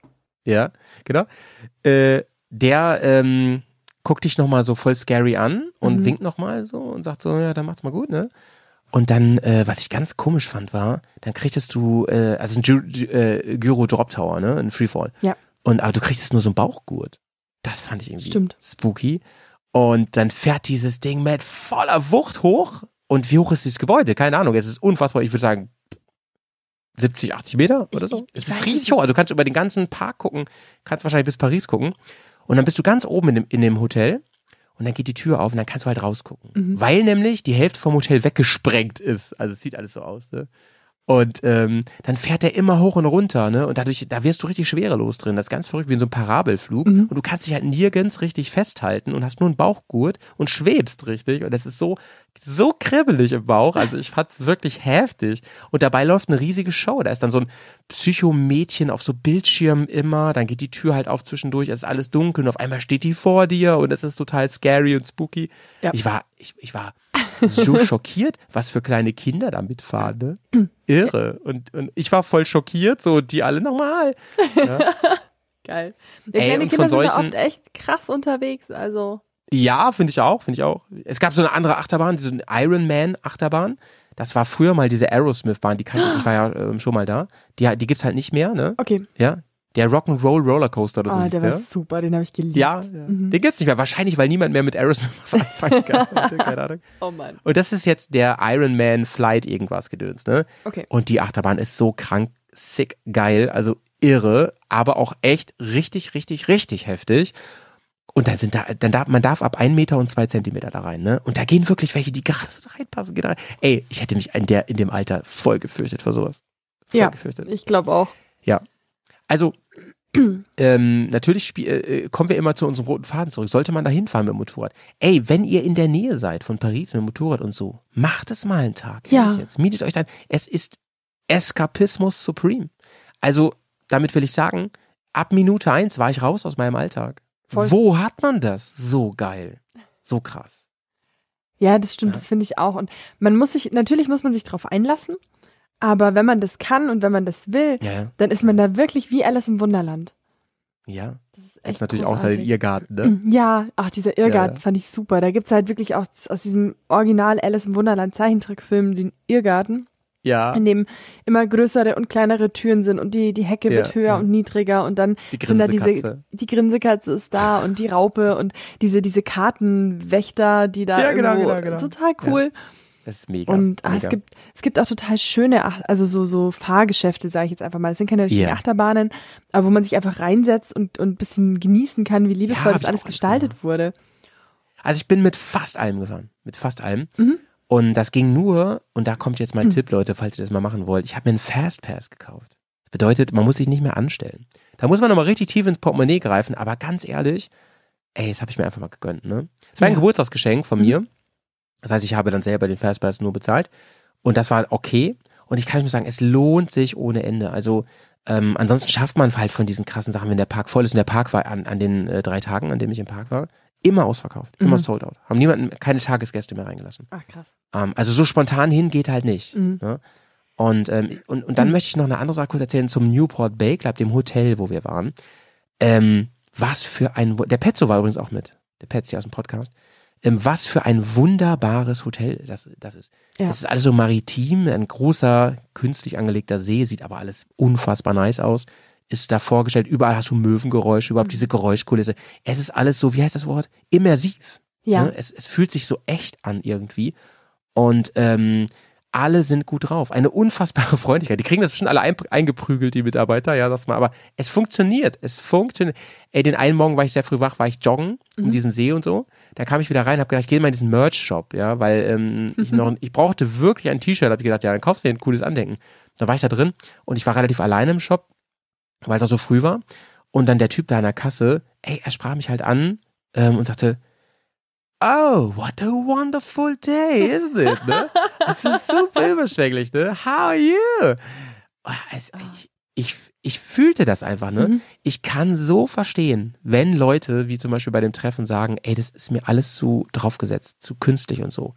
Ja, genau. Äh, der ähm, guckt dich nochmal so voll scary an und Mhm. winkt nochmal so und sagt so, ja, dann macht's mal gut, ne? Und dann, äh, was ich ganz komisch fand, war, dann kriegtest du, äh, also ein Gy äh, Gyro Drop Tower, ne? Ein Freefall. Ja. Und aber du kriegst nur so einen Bauchgurt. Das fand ich irgendwie Stimmt. spooky. Und dann fährt dieses Ding mit voller Wucht hoch. Und wie hoch ist dieses Gebäude? Keine Ahnung. Es ist unfassbar. Ich würde sagen 70, 80 Meter oder so. ich- ich es ist riesig es hoch. Also du kannst über den ganzen Park gucken, kannst wahrscheinlich bis Paris gucken. Und dann bist du ganz oben in dem, in dem Hotel. Und dann geht die Tür auf und dann kannst du halt rausgucken. Mhm. Weil nämlich die Hälfte vom Hotel weggesprengt ist. Also es sieht alles so aus, ne? Und ähm, dann fährt der immer hoch und runter, ne? Und dadurch, da wirst du richtig schwerelos drin. Das ist ganz verrückt, wie in so einem Parabelflug. Mhm. Und du kannst dich halt nirgends richtig festhalten und hast nur einen Bauchgurt und schwebst richtig. Und das ist so, so kribbelig im Bauch. Also ich fand es wirklich heftig. Und dabei läuft eine riesige Show. Da ist dann so ein Psychomädchen auf so Bildschirmen immer. Dann geht die Tür halt auf zwischendurch. Es ist alles dunkel und auf einmal steht die vor dir und es ist total scary und spooky. Ja. Ich war, ich, ich war so schockiert, was für kleine Kinder da mitfahren, ne? Irre. Und, und ich war voll schockiert, so die alle normal. Ja, Geil. Ja, Ey, kleine Kinder von sind da solchen- oft echt krass unterwegs. Also, ja finde ich auch, finde ich auch. Es gab so eine andere Achterbahn, diese Iron Man Achterbahn. Das war früher mal diese Aerosmith-Bahn, die kannte ich, ich war ja ähm, schon mal da. Die, die gibt's halt nicht mehr, ne? okay. Ja. Der Rock'n'Roll Rollercoaster oder so Ah, hieß der der. war super, den habe ich geliebt. Ja, ja. Mhm. den gibt's nicht mehr. Wahrscheinlich, weil niemand mehr mit Aerosmith was anfangen kann. Keine Ahnung. Oh Mann. Und das ist jetzt der Iron Man Flight irgendwas gedöns, ne? Okay. Und die Achterbahn ist so krank sick geil, also irre, aber auch echt richtig, richtig, richtig heftig. Und dann sind da, dann darf, man darf ab 1 Meter und zwei Zentimeter da rein, ne? Und da gehen wirklich welche, die gerade so reinpassen, gehen rein. Ey, ich hätte mich in der, in dem Alter voll gefürchtet vor sowas. Voll Ja. gefürchtet. Ich glaube auch. Also, ähm, natürlich spiel, äh, kommen wir immer zu unserem roten Faden zurück. Sollte man da hinfahren mit dem Motorrad? Ey, wenn ihr in der Nähe seid von Paris mit dem Motorrad und so, macht es mal einen Tag. Ja. Jetzt. Mietet euch dann. Es ist Eskapismus Supreme. Also, damit will ich sagen, ab Minute eins war ich raus aus meinem Alltag. Voll. Wo hat man das? So geil. So krass. Ja, das stimmt, Ja. das finde ich auch. Und man muss sich, natürlich muss man sich drauf einlassen, aber wenn man das kann und wenn man das will, Ja, ja. dann ist man da wirklich wie Alice im Wunderland. Ja. Das ist Gibt's echt natürlich auch da den großartig. Irrgarten, ne? Ja, ach, dieser Irrgarten Ja. fand ich super. Da gibt's halt wirklich auch aus diesem Original Alice im Wunderland Zeichentrickfilm den Irrgarten, Ja. in dem immer größere und kleinere Türen sind und die, die Hecke Ja, wird höher ja. und niedriger und dann Die sind da diese, Grinsekatze. die Grinsekatze ist da und die Raupe und diese, diese Kartenwächter, die da Ja, genau, genau, genau. total cool. Das ist mega. Und ah, mega. es gibt es gibt auch total schöne, Ach- also so so Fahrgeschäfte, sage ich jetzt einfach mal. Es sind keine richtigen Ja. Achterbahnen, aber wo man sich einfach reinsetzt und und ein bisschen genießen kann, wie liebevoll hab das alles gestaltet wurde. Also ich bin mit fast allem gefahren. Mit fast allem. Mhm. Und das ging nur, und da kommt jetzt mein Tipp, Leute, falls ihr das mal machen wollt. Ich habe mir einen Fastpass gekauft. Das bedeutet, man muss sich nicht mehr anstellen. Da muss man nochmal richtig tief ins Portemonnaie greifen, aber ganz ehrlich, ey, das habe ich mir einfach mal gegönnt, ne? Es war ein Ja. Geburtstagsgeschenk von Mhm. mir. Das heißt, ich habe dann selber den Fastpass nur bezahlt. Und das war okay. Und ich kann nur sagen, es lohnt sich ohne Ende. Also ähm, ansonsten schafft man halt von diesen krassen Sachen, wenn der Park voll ist. Und der Park war an, an den äh, drei Tagen, an dem ich im Park war, immer ausverkauft, immer Mhm. sold out. Haben niemanden, keine Tagesgäste mehr reingelassen. Ach krass. Ähm, also so spontan hin geht halt nicht. Mhm. Ne? Und, ähm, und, und dann möchte ich noch eine andere Sache kurz erzählen zum Newport Bay Club, dem Hotel, wo wir waren. Ähm, was für ein, der Petzo war übrigens auch mit, der Petzi aus dem Podcast. Ähm, was für ein wunderbares Hotel das, das ist. Ja. Es ist alles so maritim, ein großer, künstlich angelegter See, sieht aber alles unfassbar nice aus. Ist da vorgestellt, überall hast du Möwengeräusche, überhaupt diese Geräuschkulisse. Es ist alles so, wie heißt das Wort? Immersiv. Ja. Ne? Es, es fühlt sich so echt an irgendwie. Und ähm, alle sind gut drauf. Eine unfassbare Freundlichkeit. Die kriegen das bestimmt alle ein, eingeprügelt, die Mitarbeiter, ja, das mal. Aber es funktioniert. Es funktioniert. Ey, den einen Morgen war ich sehr früh wach, war ich joggen um Mhm. diesen See und so. Da kam ich wieder rein, habe gedacht, ich gehe mal in diesen Merch-Shop, ja, weil ähm, ich noch, ich brauchte wirklich ein T-Shirt. Habe ich gedacht, ja, dann kaufst du dir ein cooles Andenken. Da war ich da drin und ich war relativ alleine im Shop, weil es auch so früh war. Und dann der Typ da an der Kasse, ey, er sprach mich halt an ähm, und sagte, Oh, what a wonderful day, isn't it? Ne? Das ist super überschwänglich, ne? How are you? Oh, es, ich, ich, ich fühlte das einfach, ne? Mhm. Ich kann so verstehen, wenn Leute, wie zum Beispiel bei dem Treffen, sagen, ey, das ist mir alles zu draufgesetzt, zu künstlich und so.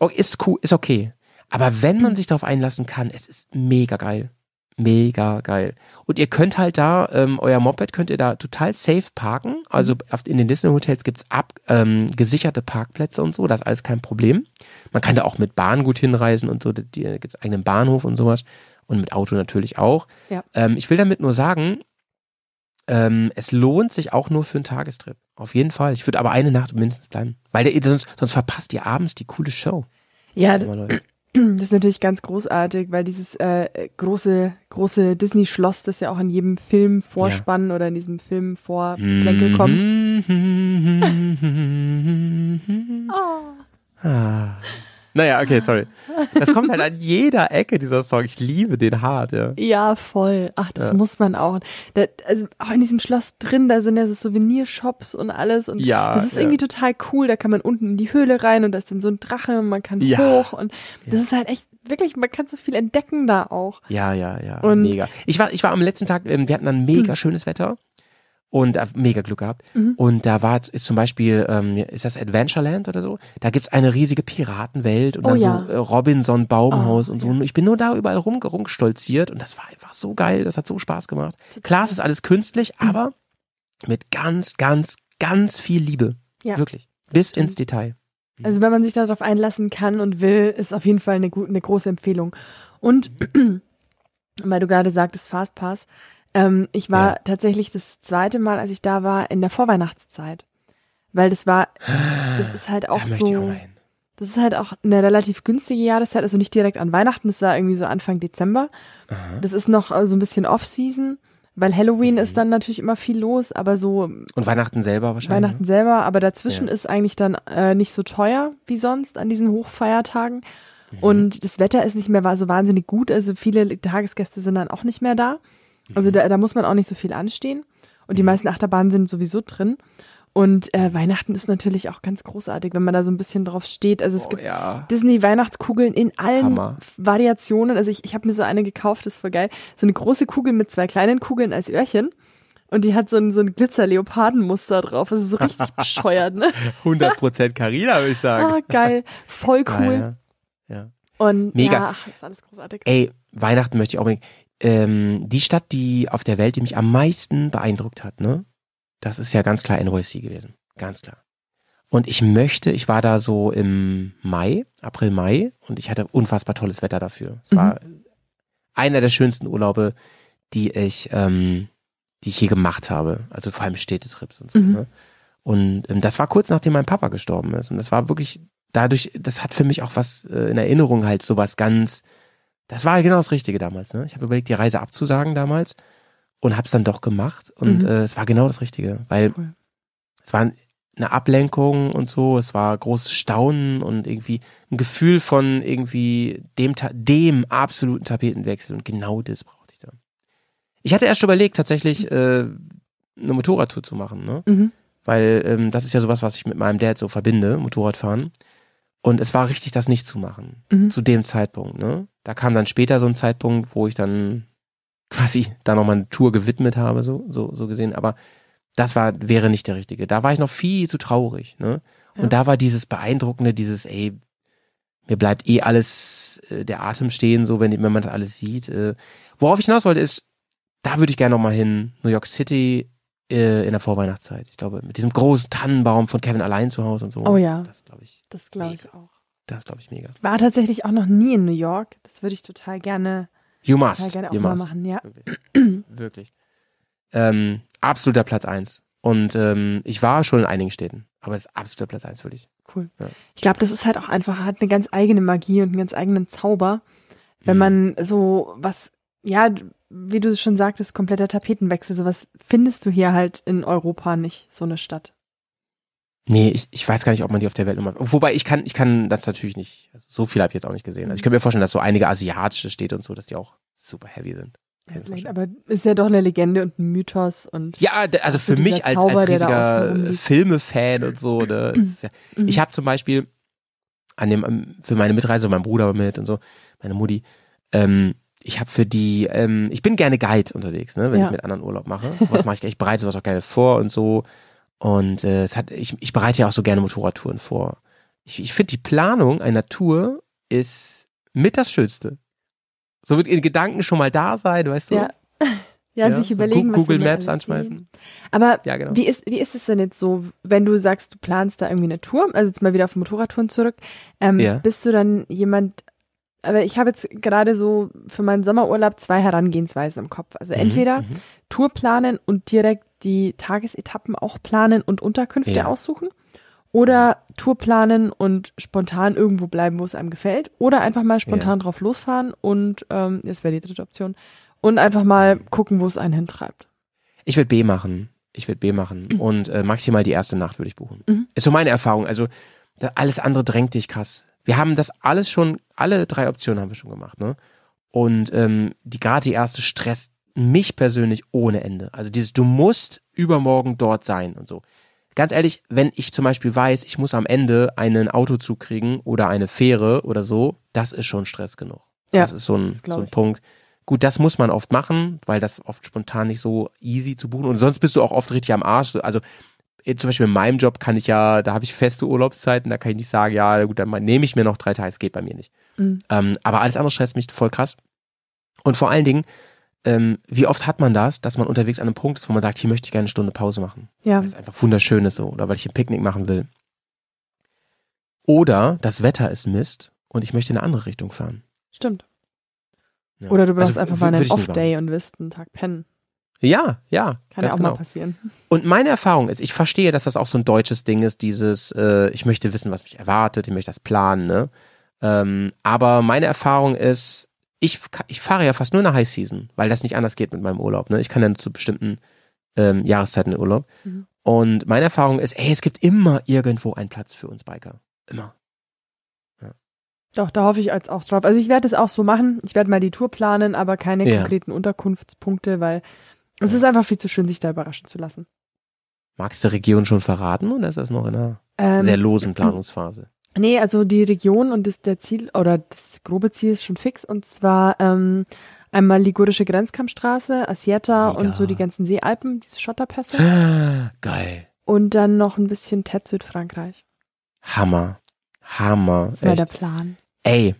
Oh, ist cool, ist okay. Aber wenn man sich darauf einlassen kann, es ist mega geil. Mega geil. Und ihr könnt halt da, ähm, euer Moped könnt ihr da total safe parken. Also auf, in den Disney-Hotels gibt's ab, ähm, gesicherte Parkplätze und so, das ist alles kein Problem. Man kann da auch mit Bahn gut hinreisen und so, da gibt's eigenen Bahnhof und sowas. Und mit Auto natürlich auch. Ja. Ähm, ich will damit nur sagen, ähm, es lohnt sich auch nur für einen Tagestrip. Auf jeden Fall. Ich würde aber eine Nacht mindestens bleiben. Weil der, sonst, sonst verpasst ihr abends die coole Show. Ja. Das ist natürlich ganz großartig, weil dieses äh, große, große Disney-Schloss, das ja auch in jedem Film Vorspann oder in diesem Film Vorplänkel kommt. Mhm. Ah. Naja, okay, sorry. Das kommt halt an jeder Ecke, dieser Song. Ich liebe den hart, ja. Ja, voll. Ach, das Ja. muss man auch. Da, also auch in diesem Schloss drin, da sind ja so Souvenirshops und alles. Und Ja, das ist ja. irgendwie total cool. Da kann man unten in die Höhle rein und da ist dann so ein Drache und man kann Ja. hoch. Und das ist halt echt, wirklich, man kann so viel entdecken da auch. Ja, ja, ja. Und- mega. Ich war, ich war am letzten Tag, ähm, wir hatten dann mega schönes Wetter und äh, mega Glück gehabt. Mhm. Und da war ist zum Beispiel, ähm, ist das Adventureland oder so? Da gibt's eine riesige Piratenwelt und Oh dann ja. so äh, Robinson Baumhaus Oh, und so. ja. Und ich bin nur da überall rum, rumgestolziert und das war einfach so geil. Das hat so Spaß gemacht. Klar, es ist alles künstlich, Mhm. aber mit ganz, ganz, ganz viel Liebe. Ja. Wirklich. Bis Stimmt. ins Detail. Also wenn man sich darauf einlassen kann und will, ist auf jeden Fall eine, eine große Empfehlung. Und weil du gerade sagtest Fastpass, ähm, ich war Ja. tatsächlich das zweite Mal, als ich da war, in der Vorweihnachtszeit. Weil das war, das ist halt auch da auch so. Das ist halt auch eine relativ günstige Jahreszeit, also nicht direkt an Weihnachten, das war irgendwie so Anfang Dezember. Aha. Das ist noch äh, so ein bisschen Off-Season, weil Halloween Mhm. ist dann natürlich immer viel los, aber so Und Weihnachten selber wahrscheinlich. Weihnachten selber, aber dazwischen Ja. ist eigentlich dann äh, nicht so teuer wie sonst an diesen Hochfeiertagen. Mhm. Und das Wetter ist nicht mehr so wahnsinnig gut, also viele Tagesgäste sind dann auch nicht mehr da. Mhm. Also da, da muss man auch nicht so viel anstehen. Und die meisten Achterbahnen sind sowieso drin. Und äh, Weihnachten ist natürlich auch ganz großartig, wenn man da so ein bisschen drauf steht. Also es Oh, gibt ja. Disney-Weihnachtskugeln in allen Hammer. Variationen. Also ich, ich habe mir so eine gekauft, das ist voll geil. So eine große Kugel mit zwei kleinen Kugeln als Öhrchen. Und die hat so ein, so ein Glitzer-Leopardenmuster drauf. Also so richtig bescheuert, ne? 100% Carina, würde ich sagen. Ah, geil. Voll cool. Ja, ja. Und Mega. ja, ach, ist alles großartig. Ey, Weihnachten möchte ich auch unbedingt. Ähm, die Stadt, die auf der Welt, die mich am meisten beeindruckt hat, ne? Das ist ja ganz klar NYC gewesen. Ganz klar. Und ich möchte, ich war da so im Mai, April, Mai, und ich hatte unfassbar tolles Wetter dafür. Es war einer der schönsten Urlaube, die ich, ähm, die ich je gemacht habe. Also vor allem Städtetrips und so. Mhm. Ne? Und ähm, das war kurz nachdem mein Papa gestorben ist. Und das war wirklich dadurch, das hat für mich auch was äh, in Erinnerung halt sowas ganz, das war genau das Richtige damals. Ne? Ich habe überlegt, die Reise abzusagen damals und habe es dann doch gemacht. Und Mhm. äh, es war genau das Richtige, weil Cool. es war eine Ablenkung und so, es war großes Staunen und irgendwie ein Gefühl von irgendwie dem, dem absoluten Tapetenwechsel und genau das brauchte ich dann. Ich hatte erst überlegt, tatsächlich äh, eine Motorradtour zu machen, ne? Mhm. weil ähm, das ist ja sowas, was ich mit meinem Dad so verbinde, Motorradfahren. Und es war richtig, das nicht zu machen. Mhm. Zu dem Zeitpunkt, ne? Da kam dann später so ein Zeitpunkt, wo ich dann quasi da nochmal eine Tour gewidmet habe, so, so, so gesehen. Aber das war, wäre nicht der richtige. Da war ich noch viel zu traurig, ne? Ja. Und da war dieses Beeindruckende, dieses, ey, mir bleibt eh alles, äh, der Atem stehen, so, wenn, wenn man das alles sieht. Äh. Worauf ich hinaus wollte, ist, da würde ich gerne nochmal hin. New York City äh, in der Vorweihnachtszeit. Ich glaube, mit diesem großen Tannenbaum von Kevin allein zu Hause und so. Oh ja. Das glaube ich, Das glaube ich auch. das glaube ich mega. War tatsächlich auch noch nie in New York. Das würde ich total gerne, You total must. gerne auch you mal must. machen, ja. Wirklich. Wirklich. Ähm, absoluter Platz eins. Und ähm, ich war schon in einigen Städten, aber es ist absoluter Platz eins für dich. Cool. Ja. Ich glaube, das ist halt auch einfach, hat eine ganz eigene Magie und einen ganz eigenen Zauber, wenn Mhm. man so was, ja, wie du schon sagtest, kompletter Tapetenwechsel, sowas findest du hier halt in Europa nicht, so eine Stadt. Nee, ich, ich weiß gar nicht, ob man die auf der Welt nochmal. Wobei ich kann, ich kann das natürlich nicht. Also so viel habe ich jetzt auch nicht gesehen. Also ich könnte mir vorstellen, dass so einige asiatische Städte und so, dass die auch super heavy sind. Ja, aber ist ja doch eine Legende und ein Mythos und Ja, also für mich als, Zauber, als riesiger. Filme-Fan und so, ne, ja, Mhm. ich habe zum Beispiel an dem ähm, für meine Mitreise mein Bruder mit und so, meine Mutti, ähm, ich habe für die, ähm, ich bin gerne Guide unterwegs, ne, wenn Ja. ich mit anderen Urlaub mache. Was mache ich, ich bereite sowas auch gerne vor und so. Und äh, es hat, ich, ich bereite ja auch so gerne Motorradtouren vor. Ich, ich finde die Planung einer Tour ist mit das Schönste. So wird in Gedanken schon mal da sein, weißt du? ja. Ja, und sich so überlegen, Google Maps anschmeißen. Aber Ja, genau. wie ist, wie ist es denn jetzt so, wenn du sagst, du planst da irgendwie eine Tour, also jetzt mal wieder auf Motorradtouren zurück, ähm, Ja. bist du dann jemand, aber ich habe jetzt gerade so für meinen Sommerurlaub zwei Herangehensweisen im Kopf. Also Mhm, entweder mhm. Tour planen und direkt die Tagesetappen auch planen und Unterkünfte Ja. aussuchen. Oder Tour planen und spontan irgendwo bleiben, wo es einem gefällt. Oder einfach mal spontan drauf losfahren und, ähm, das wäre die dritte Option, und einfach mal gucken, wo es einen hintreibt. Ich würde B machen. Ich würde B machen. Und äh, maximal die erste Nacht würde ich buchen. Mhm. Ist so meine Erfahrung. Also alles andere drängt dich krass. Wir haben das alles schon, alle drei Optionen haben wir schon gemacht, ne? Und ähm, die gerade die erste stresst mich persönlich ohne Ende. Also dieses, du musst übermorgen dort sein und so. Ganz ehrlich, wenn ich zum Beispiel weiß, ich muss am Ende einen Autozug kriegen oder eine Fähre oder so, das ist schon Stress genug. Ja, das ist so ein, so ein. Punkt. Gut, das muss man oft machen, weil das oft spontan nicht so easy zu buchen. Und sonst bist du auch oft richtig am Arsch. Also zum Beispiel in meinem Job kann ich ja, da habe ich feste Urlaubszeiten, da kann ich nicht sagen, ja gut, dann nehme ich mir noch drei Tage, es geht bei mir nicht. Mhm. Ähm, aber alles andere stresst mich voll krass. Und vor allen Dingen, ähm, wie oft hat man das, dass man unterwegs an einem Punkt ist, wo man sagt, hier möchte ich gerne eine Stunde Pause machen, Ja, weil es einfach wunderschön ist so oder weil ich ein Picknick machen will. Oder das Wetter ist Mist und ich möchte in eine andere Richtung fahren. stimmt. Ja. Oder du brauchst Also, einfach mal einen Off-Day und wirst einen Tag pennen. Ja, ja. Kann ja auch genau. mal passieren. Und meine Erfahrung ist, ich verstehe, dass das auch so ein deutsches Ding ist, dieses, äh, ich möchte wissen, was mich erwartet, ich möchte das planen, ne? Ähm, aber meine Erfahrung ist, ich, ich fahre ja fast nur in der High Season, weil das nicht anders geht mit meinem Urlaub, ne? Ich kann ja nur zu bestimmten ähm, Jahreszeiten in Urlaub. Mhm. Und meine Erfahrung ist, ey, es gibt immer irgendwo einen Platz für uns Biker. Immer. Doch, da hoffe ich jetzt auch drauf. Also ich werde es auch so machen. Ich werde mal die Tour planen, aber keine Ja. konkreten Unterkunftspunkte, weil es ist einfach viel zu schön, sich da überraschen zu lassen. Magst du Region schon verraten oder ist das noch in einer Ähm, sehr losen Planungsphase? Nee, also die Region und das der Ziel oder das grobe Ziel ist schon fix und zwar ähm, einmal Ligurische Grenzkampfstraße, Asieta Mega. und so die ganzen Seealpen, diese Schotterpässe Geil. und dann noch ein bisschen Ted Südfrankreich. Hammer. Hammer. Das ist mal der. Plan. Ey,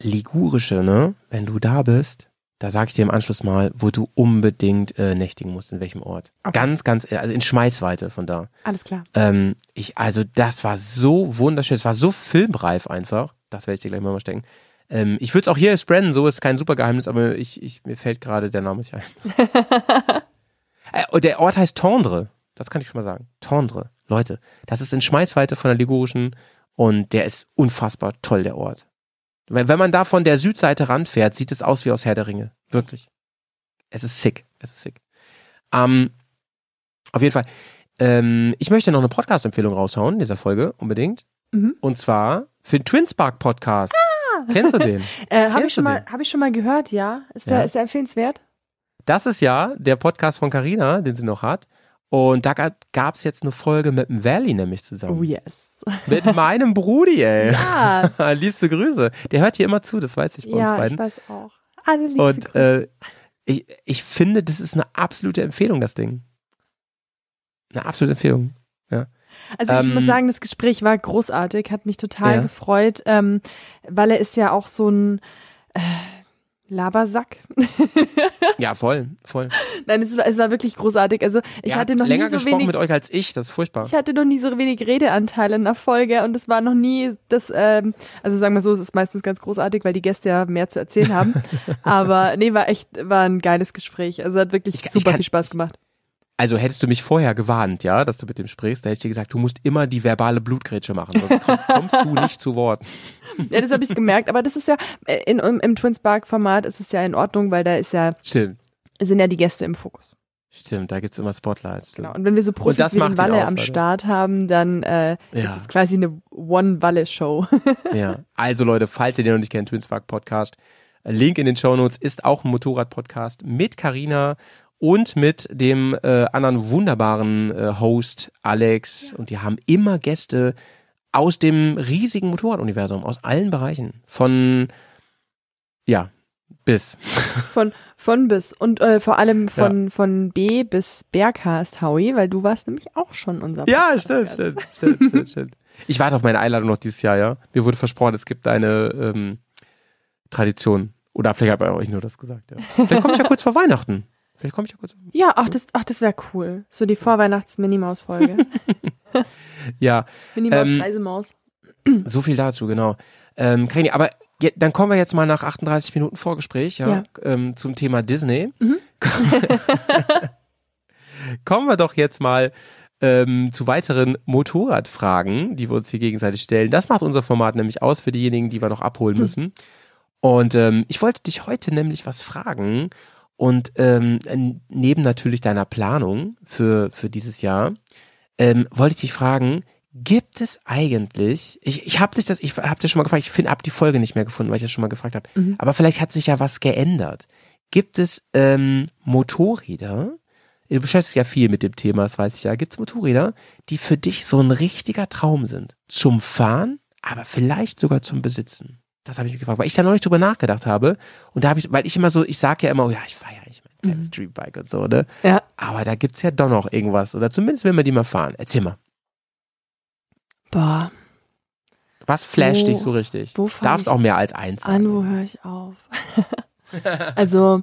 Ligurische, ne? Wenn du da bist, da sag ich dir im Anschluss mal, wo du unbedingt äh, nächtigen musst, in welchem Ort. Okay. Ganz, ganz, also in Schmeißweite von da. Alles klar. Ähm, ich, also das war so wunderschön, es war so filmreif einfach. Das werde ich dir gleich mal stecken. Ähm, ich würde es auch hier spreaden, so ist kein super Geheimnis, aber ich, ich, mir fällt gerade der Name nicht ein. Äh, und der Ort heißt Tendre. Das kann ich schon mal sagen. Tendre. Leute, das ist in Schmeißweite von der Ligurischen und der ist unfassbar toll, der Ort. Wenn, wenn man da von der Südseite ranfährt, sieht es aus wie aus Herr der Ringe. Wirklich. Es ist sick. Es ist sick. Ähm, auf jeden Fall. Ähm, ich möchte noch eine Podcast-Empfehlung raushauen in dieser Folge, unbedingt. Mhm. Und zwar für den Twinspark Podcast. Kennst du den? Äh, habe Kennst ich schon mal, habe ich schon mal gehört, ja. Ist der, Ja. ist der empfehlenswert? Das ist ja der Podcast von Carina, den sie noch hat. Und da gab es jetzt eine Folge mit dem Valley nämlich zusammen. Oh yes. Mit meinem Brudi, ey. Ja, Liebste Grüße. Der hört hier immer zu, das weiß ich bei uns ja, ich beiden. weiß auch. Alle liebste Und Grüße. äh, ich, ich finde, das ist eine absolute Empfehlung, das Ding. Eine absolute Empfehlung. Also ich Ähm, muss sagen, das Gespräch war großartig, hat mich total Ja. gefreut, ähm, weil er ist ja auch so ein äh, Labersack. Ja, voll, voll. Nein, es war, es war wirklich großartig. Also ich er hatte hat noch länger nie so gesprochen wenig. mit euch als ich, das ist furchtbar. Ich hatte noch nie so wenig Redeanteil in der Folge und es war noch nie das, ähm, also sagen wir so, es ist meistens ganz großartig, weil die Gäste ja mehr zu erzählen haben. Aber nee, war echt, war ein geiles Gespräch. Also hat wirklich Ich kann- ich super kann- viel Spaß gemacht. Also hättest du mich vorher gewarnt, ja, dass du mit dem sprichst, da hätte ich dir gesagt, du musst immer die verbale Blutgrätsche machen, sonst komm- kommst du nicht zu Wort. Ja, das habe ich gemerkt. Aber das ist ja, äh, in, im, im Twin Spark-Format ist es ja in Ordnung, weil da ist ja, Stimmt, sind ja die Gäste im Fokus. stimmt, da gibt's immer Spotlights. Genau. Und wenn wir so Profis wie Walle am. Start haben, dann äh, ist Ja. es quasi eine One-Walle-Show. Ja, also Leute, falls ihr den noch nicht kennt, Twinspark Podcast, äh, Link in den Shownotes ist auch ein Motorrad-Podcast mit Carina und mit dem äh, anderen wunderbaren äh, Host Alex und die haben immer Gäste aus dem riesigen Motorraduniversum, aus allen Bereichen. Von ja, bis. Von, von bis. Und äh, vor allem von, von B bis Berghast, Howie, weil du warst nämlich auch schon unser Ja, Podcast-Gast. stimmt, stimmt, stimmt, stimmt, stimmt. Ich warte auf meine Einladung noch dieses Jahr, ja. Mir wurde versprochen, es gibt eine ähm, Tradition. Oder vielleicht habe ich euch nur das gesagt, ja. Vielleicht komme ich ja kurz vor Weihnachten. Vielleicht komme ich ja kurz. Ja, ach, das, ach, das wäre cool. So die Vorweihnachts-Minimaus-Folge. Ja, Minimaus, Ähm, Reisemaus. so viel dazu, genau. Ähm, Krini, aber je, dann kommen wir jetzt mal nach 38 Minuten Vorgespräch, ja, Ja. Ähm, zum Thema Disney. Mhm. kommen wir doch jetzt mal ähm, zu weiteren Motorradfragen, die wir uns hier gegenseitig stellen. Das macht unser Format nämlich aus für diejenigen, die wir noch abholen Hm. müssen. Und ähm, ich wollte dich heute nämlich was fragen und ähm, neben natürlich deiner Planung für, für dieses Jahr, ähm, wollte ich dich fragen, gibt es eigentlich, ich, ich habe dich das, ich habe dich schon mal gefragt, ich finde, habe die Folge nicht mehr gefunden, weil ich das schon mal gefragt habe, Mhm. aber vielleicht hat sich ja was geändert. Gibt es ähm, Motorräder, du beschäftigst ja viel mit dem Thema, das weiß ich ja, gibt es Motorräder, die für dich so ein richtiger Traum sind? Zum Fahren, aber vielleicht sogar zum Besitzen? Das habe ich mich gefragt, weil ich da noch nicht drüber nachgedacht habe. Und da habe ich, weil ich immer so, ich sage ja immer, oh ja, ich ja nicht mein kleines Mhm. Streetbike und so, ne? Ja. Aber da gibt's ja doch noch irgendwas. Oder zumindest will man die mal fahren. Erzähl mal. Boah, Was flasht Wo- dich so richtig? wo Darfst ich auch mehr als eins an, wo sagen. höre ich auf? also,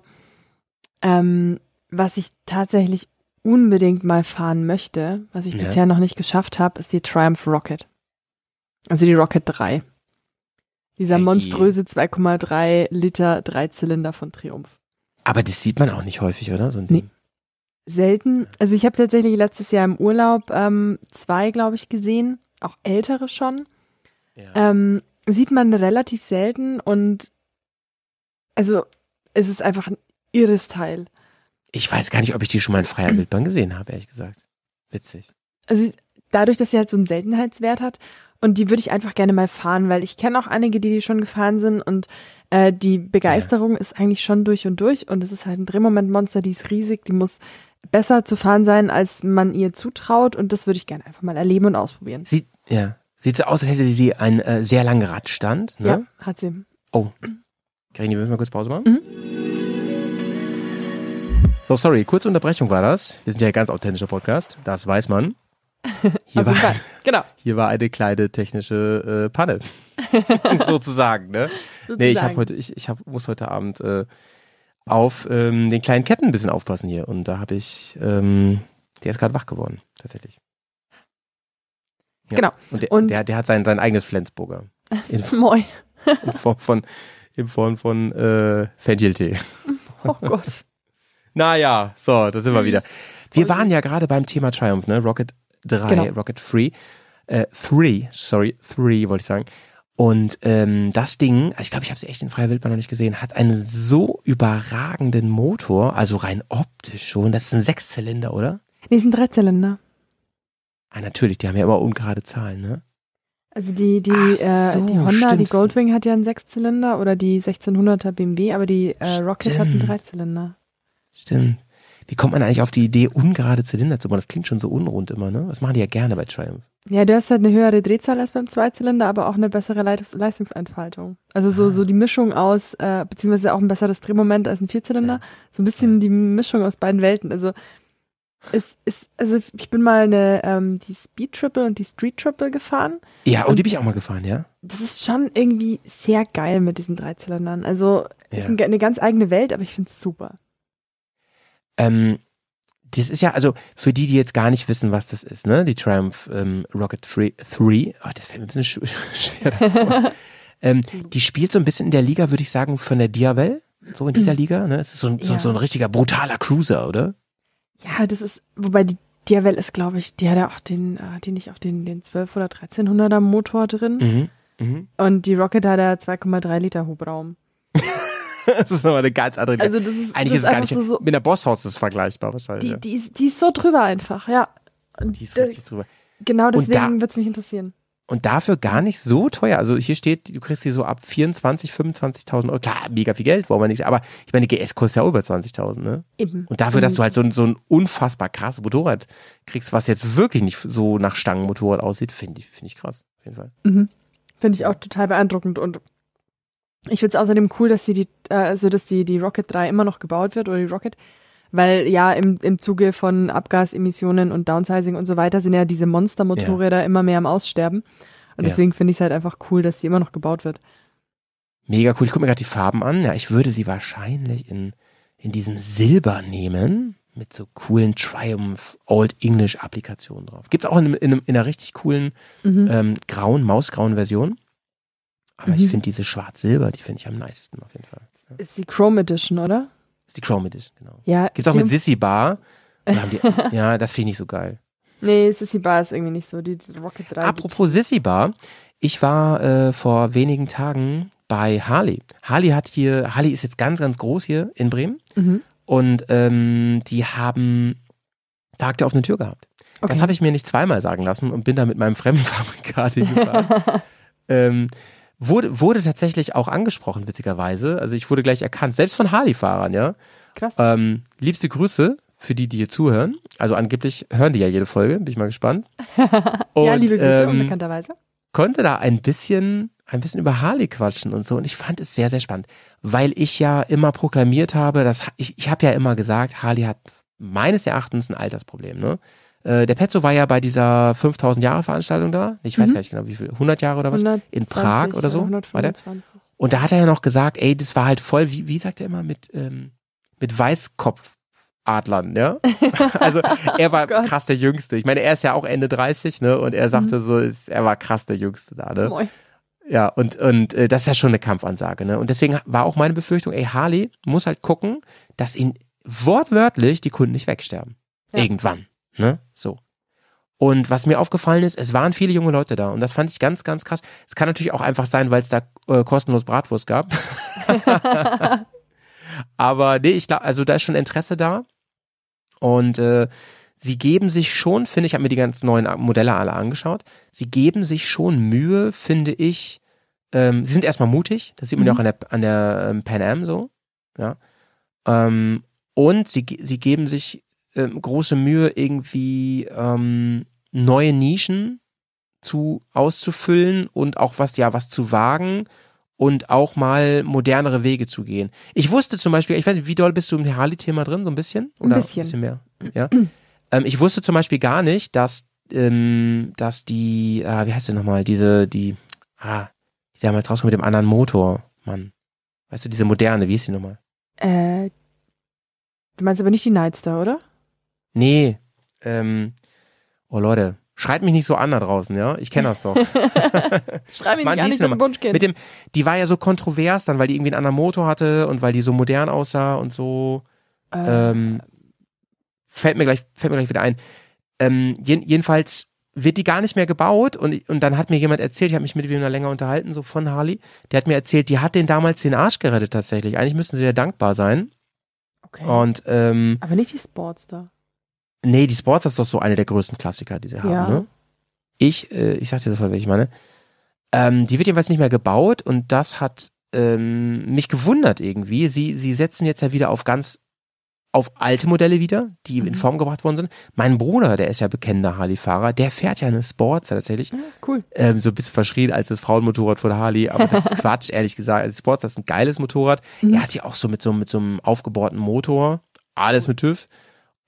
ähm, was ich tatsächlich unbedingt mal fahren möchte, was ich Ja. bisher noch nicht geschafft habe, ist die Triumph Rocket. Also die Rocket 3. Dieser monströse 2,3 Liter Dreizylinder von Triumph. Aber das sieht man auch nicht häufig, oder? So ein Nee. Ding. Selten. Also ich habe tatsächlich letztes Jahr im Urlaub ähm, zwei, glaube ich, gesehen. Auch ältere schon. Ja. Ähm, sieht man relativ selten und also es ist einfach ein irres Teil. Ich weiß gar nicht, ob ich die schon mal in freier Wildbahn gesehen habe, ehrlich gesagt. Witzig. Also dadurch, dass sie halt so einen Seltenheitswert hat und die würde ich einfach gerne mal fahren, weil ich kenne auch einige, die die schon gefahren sind und äh, die Begeisterung ist eigentlich schon durch und durch und es ist halt ein Drehmomentmonster, die ist riesig, die muss besser zu fahren sein, als man ihr zutraut und das würde ich gerne einfach mal erleben und ausprobieren. Sieht, ja. Sieht so aus, als hätte sie einen äh, sehr langen Radstand, ne? Ja, hat sie. Oh. Karini, willst du mal kurz Pause machen? Mhm. So, sorry, kurze Unterbrechung war das. Wir sind ja ein ganz authentischer Podcast, das weiß man. Hier, war. Genau. hier war eine kleine technische äh, Panne. Sozusagen, ne? Nee, ich habe sozusagen. heute, ich, ich hab, muss heute Abend äh, auf ähm, den kleinen Ketten ein bisschen aufpassen hier. Und da habe ich, ähm, der ist gerade wach geworden, tatsächlich. Ja. Genau. Und der, Und- der, der hat sein, sein eigenes Flensburger. In, Moi. in Form von, in Form von äh, Fencheltee. Oh Gott. Naja, so, da sind wir wieder. Wir waren ja gerade beim Thema Triumph, ne? Rocket 3, Genau. Rocket 3. Äh, 3, sorry, 3 wollte ich sagen. Und ähm, das Ding, also ich glaube, ich habe es echt in freier Wildbahn noch nicht gesehen, hat einen so überragenden Motor, also rein optisch schon. Das ist ein Sechszylinder, oder? Nee, ist ein Dreizylinder. Ah, natürlich, die haben ja immer ungerade Zahlen, ne? Also die, die, Ach äh, so, die Honda, die stimmt. Goldwing hat ja einen Sechszylinder oder die 1600er BMW, aber die äh, Rocket hat einen Stimmt. Dreizylinder. Stimmt. Wie kommt man eigentlich auf die Idee, ungerade Zylinder zu bauen? Das klingt schon so unrund immer, ne? Das machen die ja gerne bei Triumph. Ja, du hast halt eine höhere Drehzahl als beim Zweizylinder, aber auch eine bessere Leitungs Leistungsentfaltung. Also so, Ah. so die Mischung aus, äh, beziehungsweise auch ein besseres Drehmoment als ein Vierzylinder. So ein bisschen die Mischung aus beiden Welten. Also es ist, also ich bin mal eine, ähm, die Speed Triple und die Street Triple gefahren. Ja, oh, Und- die bin ich auch mal gefahren, ja? Das ist schon irgendwie sehr geil mit diesen Dreizylindern. Also Ja. ist ein- eine ganz eigene Welt, aber ich finde es super. Ähm, das ist ja, also für die, die jetzt gar nicht wissen, was das ist, ne? Die Triumph ähm, Rocket 3, 3 oh, das fällt mir ein bisschen sch schwer, das ähm, Die spielt so ein bisschen in der Liga, würde ich sagen, von der Diavel, so in dieser Liga, ne? Es ist so ein, Ja. so ein richtiger brutaler Cruiser, oder? Ja, das ist, wobei die Diavel ist, glaube ich, die hat ja auch den, äh, die nicht auch den, den 12 oder 1300er Motor drin. Mhm. Mhm. Und die Rocket hat ja 2,3 Liter Hubraum. das ist nochmal eine ganz andere. Also das ist, Eigentlich das ist es gar nicht, so, so mit der Bosshaus ist es vergleichbar wahrscheinlich. die, die, ist, die ist so drüber einfach, ja. Und die ist richtig drüber. genau deswegen wird es mich interessieren. Und dafür gar nicht so teuer. Also hier steht, du kriegst die so ab 24, 25.000 Euro. Klar, mega viel Geld, wollen wir nicht. Aber ich meine, die GS kostet ja über 20.000, ne? Eben. Und dafür, dass du halt so ein, so ein unfassbar krasses Motorrad kriegst, was jetzt wirklich nicht so nach Stangenmotorrad aussieht, finde ich, finde ich krass. Auf jeden Fall. Mhm. Finde ich auch total beeindruckend und ich finde es außerdem cool, dass die, die äh, also dass die, die Rocket 3 immer noch gebaut wird oder die Rocket, weil ja im, im Zuge von Abgasemissionen und Downsizing und so weiter sind ja diese Monstermotorräder immer mehr am Aussterben. Und Ja. deswegen finde ich es halt einfach cool, dass die immer noch gebaut wird. Mega cool. Ich gucke mir gerade die Farben an. Ja, ich würde sie wahrscheinlich in, in diesem Silber nehmen. Mit so coolen Triumph Old English Applikationen drauf. Gibt's auch in, einem- in, in einer richtig coolen Mhm. ähm, grauen, mausgrauen Version. Aber ich Mhm. finde diese schwarz-silber, die finde ich am nicesten auf jeden Fall. Ja. Ist die Chrome Edition, oder? ist die Chrome Edition, genau. Ja. Gibt's auch mit Sissy Bar. Die, ja, das finde ich nicht so geil. Nee, Sissy Bar ist irgendwie nicht so. Die die Rocket 3. Apropos Sissy Bar, ich war äh, vor wenigen Tagen bei Harley. Harley hat hier, Harley ist jetzt ganz, ganz groß hier in Bremen Mhm. und ähm, die haben Tag der offenen Tür gehabt. Okay. Das habe ich mir nicht zweimal sagen lassen und bin da mit meinem Fremdenfabrikat hingefahren. ähm, wurde, wurde tatsächlich auch angesprochen, witzigerweise. Also ich wurde gleich erkannt, selbst von Harley-Fahrern, ja. Krass. Ähm, liebste Grüße für die, die hier zuhören. Also angeblich hören die ja jede Folge, bin ich mal gespannt. Und, ja, liebe Grüße, ähm, unbekannterweise. konnte da ein bisschen, ein bisschen über Harley quatschen und so. Und ich fand es sehr, sehr spannend, weil ich ja immer proklamiert habe, dass ich, ich habe ja immer gesagt, Harley hat meines Erachtens ein Altersproblem. Ne? Äh, der Petzo war ja bei dieser 5000 Jahre Veranstaltung da. Ich weiß Mhm. gar nicht genau, wie viel, 100 Jahre oder was? 120 in Prag oder so, war der? 125. Und da hat er ja noch gesagt, ey, das war halt voll, wie, wie sagt er immer, mit, ähm, mit Weißkopfadlern, ja? also er war Oh krass der Jüngste. Ich meine, er ist ja auch Ende 30, ne? Und er sagte so, ist, er war krass der Jüngste da, ne? Moi. Ja, und, und äh, das ist ja schon eine Kampfansage, ne? Und deswegen war auch meine Befürchtung, ey, Harley muss halt gucken, dass ihn wortwörtlich die Kunden nicht wegsterben. Ja. Irgendwann, ne? So. Und was mir aufgefallen ist, es waren viele junge Leute da und das fand ich ganz, ganz krass. Es kann natürlich auch einfach sein, weil es da äh, kostenlos Bratwurst gab. Aber nee, ich glaube, also da ist schon Interesse da. Und äh, sie geben sich schon, finde ich, habe mir die ganz neuen Modelle alle angeschaut, sie geben sich schon Mühe, finde ich. Ähm, sie sind erstmal mutig, das sieht man ja Mhm. auch an der, an der ähm, Pan Am so. Ja. Ähm, und sie, sie geben sich ähm, große Mühe, irgendwie ähm, neue Nischen zu auszufüllen und auch was, ja, was zu wagen und auch mal modernere Wege zu gehen. Ich wusste zum Beispiel, ich weiß nicht, wie doll bist du im Harley-Thema drin, so ein bisschen? Ein Oder bisschen. ein bisschen mehr? Ja. ähm, ich wusste zum Beispiel gar nicht, dass, ähm, dass die, ah, wie heißt der nochmal, diese, die, ah, die damals rauskommt mit dem anderen Motor, Mann. Weißt du, diese moderne, wie ist die nochmal? Äh, du meinst aber nicht die Nightstar, oder? Nee, ähm, oh Leute, schreit mich nicht so an da draußen, ja? Ich kenne das doch. Schreib mich Mann, nicht hieß die bin ein Wunschkind. Mit dem, die war ja so kontrovers dann, weil die irgendwie einen anderen Motor hatte und weil die so modern aussah und so. äh, Ähm, fällt mir gleich, fällt mir gleich wieder ein. Ähm, jeden, jedenfalls wird die gar nicht mehr gebaut und, und dann hat mir jemand erzählt, ich habe mich mit wem da länger unterhalten, so von Harley, der hat mir erzählt, die hat den damals den Arsch gerettet tatsächlich. Eigentlich müssten sie ja dankbar sein. okay. Und ähm, aber nicht die Sportster. Nee, die Sports ist doch so eine der größten Klassiker, die sie haben, Ja. ne? Ich, äh, ich sag dir sofort, welche ich meine. Ähm, die wird jedenfalls nicht mehr gebaut und das hat ähm, mich gewundert irgendwie. Sie, sie setzen jetzt ja wieder auf ganz, auf alte Modelle wieder, die in Mhm. Form gebracht worden sind. Mein Bruder, der ist ja bekennender Harley-Fahrer, der fährt ja eine Sports tatsächlich. Ja, cool. Ähm, so ein bisschen verschrien als das Frauenmotorrad von Harley, aber das ist Quatsch, ehrlich gesagt. Also Sports, das ist ein geiles Motorrad. Mhm. Er hat ja auch so mit so, mit so einem aufgebohrten Motor, alles mit TÜV,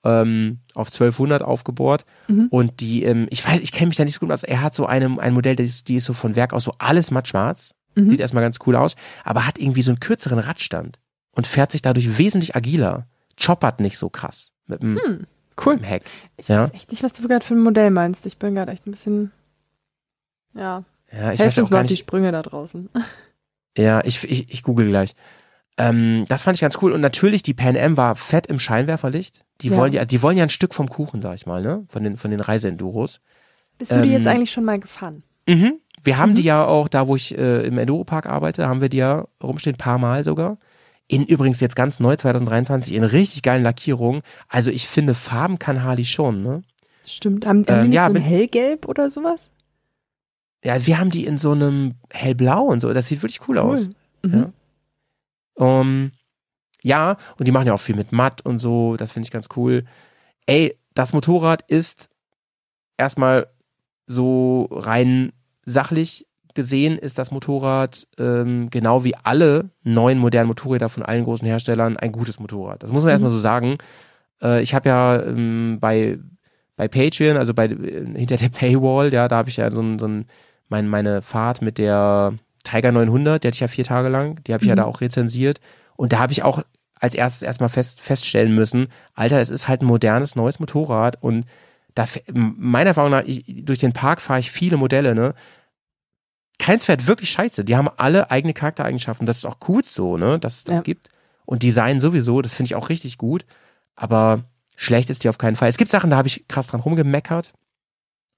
ähm, auf 1200 aufgebohrt. Mhm. Und die, ähm, ich weiß, ich kenne mich da nicht so gut aus. Er hat so eine, ein Modell, die ist, die ist so von Werk aus so alles matt schwarz. Mhm. Sieht erstmal ganz cool aus, aber hat irgendwie so einen kürzeren Radstand und fährt sich dadurch wesentlich agiler. Choppert nicht so krass mit dem, Hm, cool. mit dem Heck. Ich Ja. weiß echt nicht, was du gerade für ein Modell meinst. Ich bin gerade echt ein bisschen. Ja, Ja, ich helft weiß auch uns gar auf die nicht. Sprünge da draußen. Ja, ich, ich, ich google gleich. Ähm, das fand ich ganz cool. Und natürlich, die Pan Am war fett im Scheinwerferlicht. Die Ja. wollen ja, die wollen ja ein Stück vom Kuchen, sag ich mal, ne? Von den, von den Reiseenduros. Bist du die jetzt Ähm, eigentlich schon mal gefahren? Mhm. Wir haben Mhm. die ja auch, da wo ich äh, im Enduropark arbeite, haben wir die ja rumstehen, paar Mal sogar. In übrigens jetzt ganz neu, 2023, in richtig geilen Lackierungen. Also ich finde, Farben kann Harley schon, ne? Stimmt. Haben, haben ähm, die nicht ja, so ein hellgelb oder sowas? Ja, wir haben die in so einem hellblau und so. Das sieht wirklich cool, aus. Mhm. Ja. Um, ja, und die machen ja auch viel mit Matt und so, das finde ich ganz cool. Ey, das Motorrad ist erstmal so rein sachlich gesehen, ist das Motorrad ähm, genau wie alle neuen modernen Motorräder von allen großen Herstellern ein gutes Motorrad. Das muss man Mhm. erstmal so sagen. Äh, ich habe ja ähm, bei, bei Patreon, also bei äh, hinter der Paywall, ja, da habe ich ja so so ein mein, meine Fahrt mit der Tiger 900, die hatte ich ja vier Tage lang, die habe ich ja Mhm. da auch rezensiert. Und da habe ich auch als erstes erstmal fest, feststellen müssen, Alter, es ist halt ein modernes, neues Motorrad und da, meiner Erfahrung nach, ich, durch den Park fahre ich viele Modelle, ne? Keins fährt wirklich scheiße. Die haben alle eigene Charaktereigenschaften. Das ist auch gut so, ne? Dass es das Ja. gibt. Und Design sowieso, das finde ich auch richtig gut. Aber schlecht ist die auf keinen Fall. Es gibt Sachen, da habe ich krass dran rumgemeckert.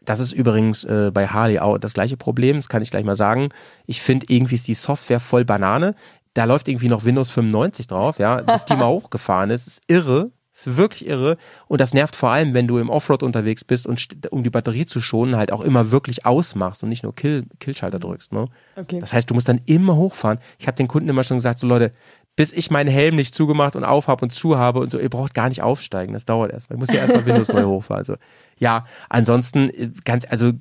Das ist übrigens äh, bei Harley auch das gleiche Problem, das kann ich gleich mal sagen. Ich finde, irgendwie ist die Software voll Banane. Da läuft irgendwie noch Windows 95 drauf, ja, bis die mal hochgefahren ist. ist irre, ist wirklich irre. Und das nervt vor allem, wenn du im Offroad unterwegs bist und um die Batterie zu schonen, halt auch immer wirklich ausmachst und nicht nur Kill, Killschalter drückst. Ne? Okay. Das heißt, du musst dann immer hochfahren. Ich habe den Kunden immer schon gesagt, so Leute, bis ich meinen Helm nicht zugemacht und aufhab und zu habe und so, ihr braucht gar nicht aufsteigen. Das dauert erstmal. Ich muss ja erstmal Windows neu hochfahren. Also ja, ansonsten äh, ganz, also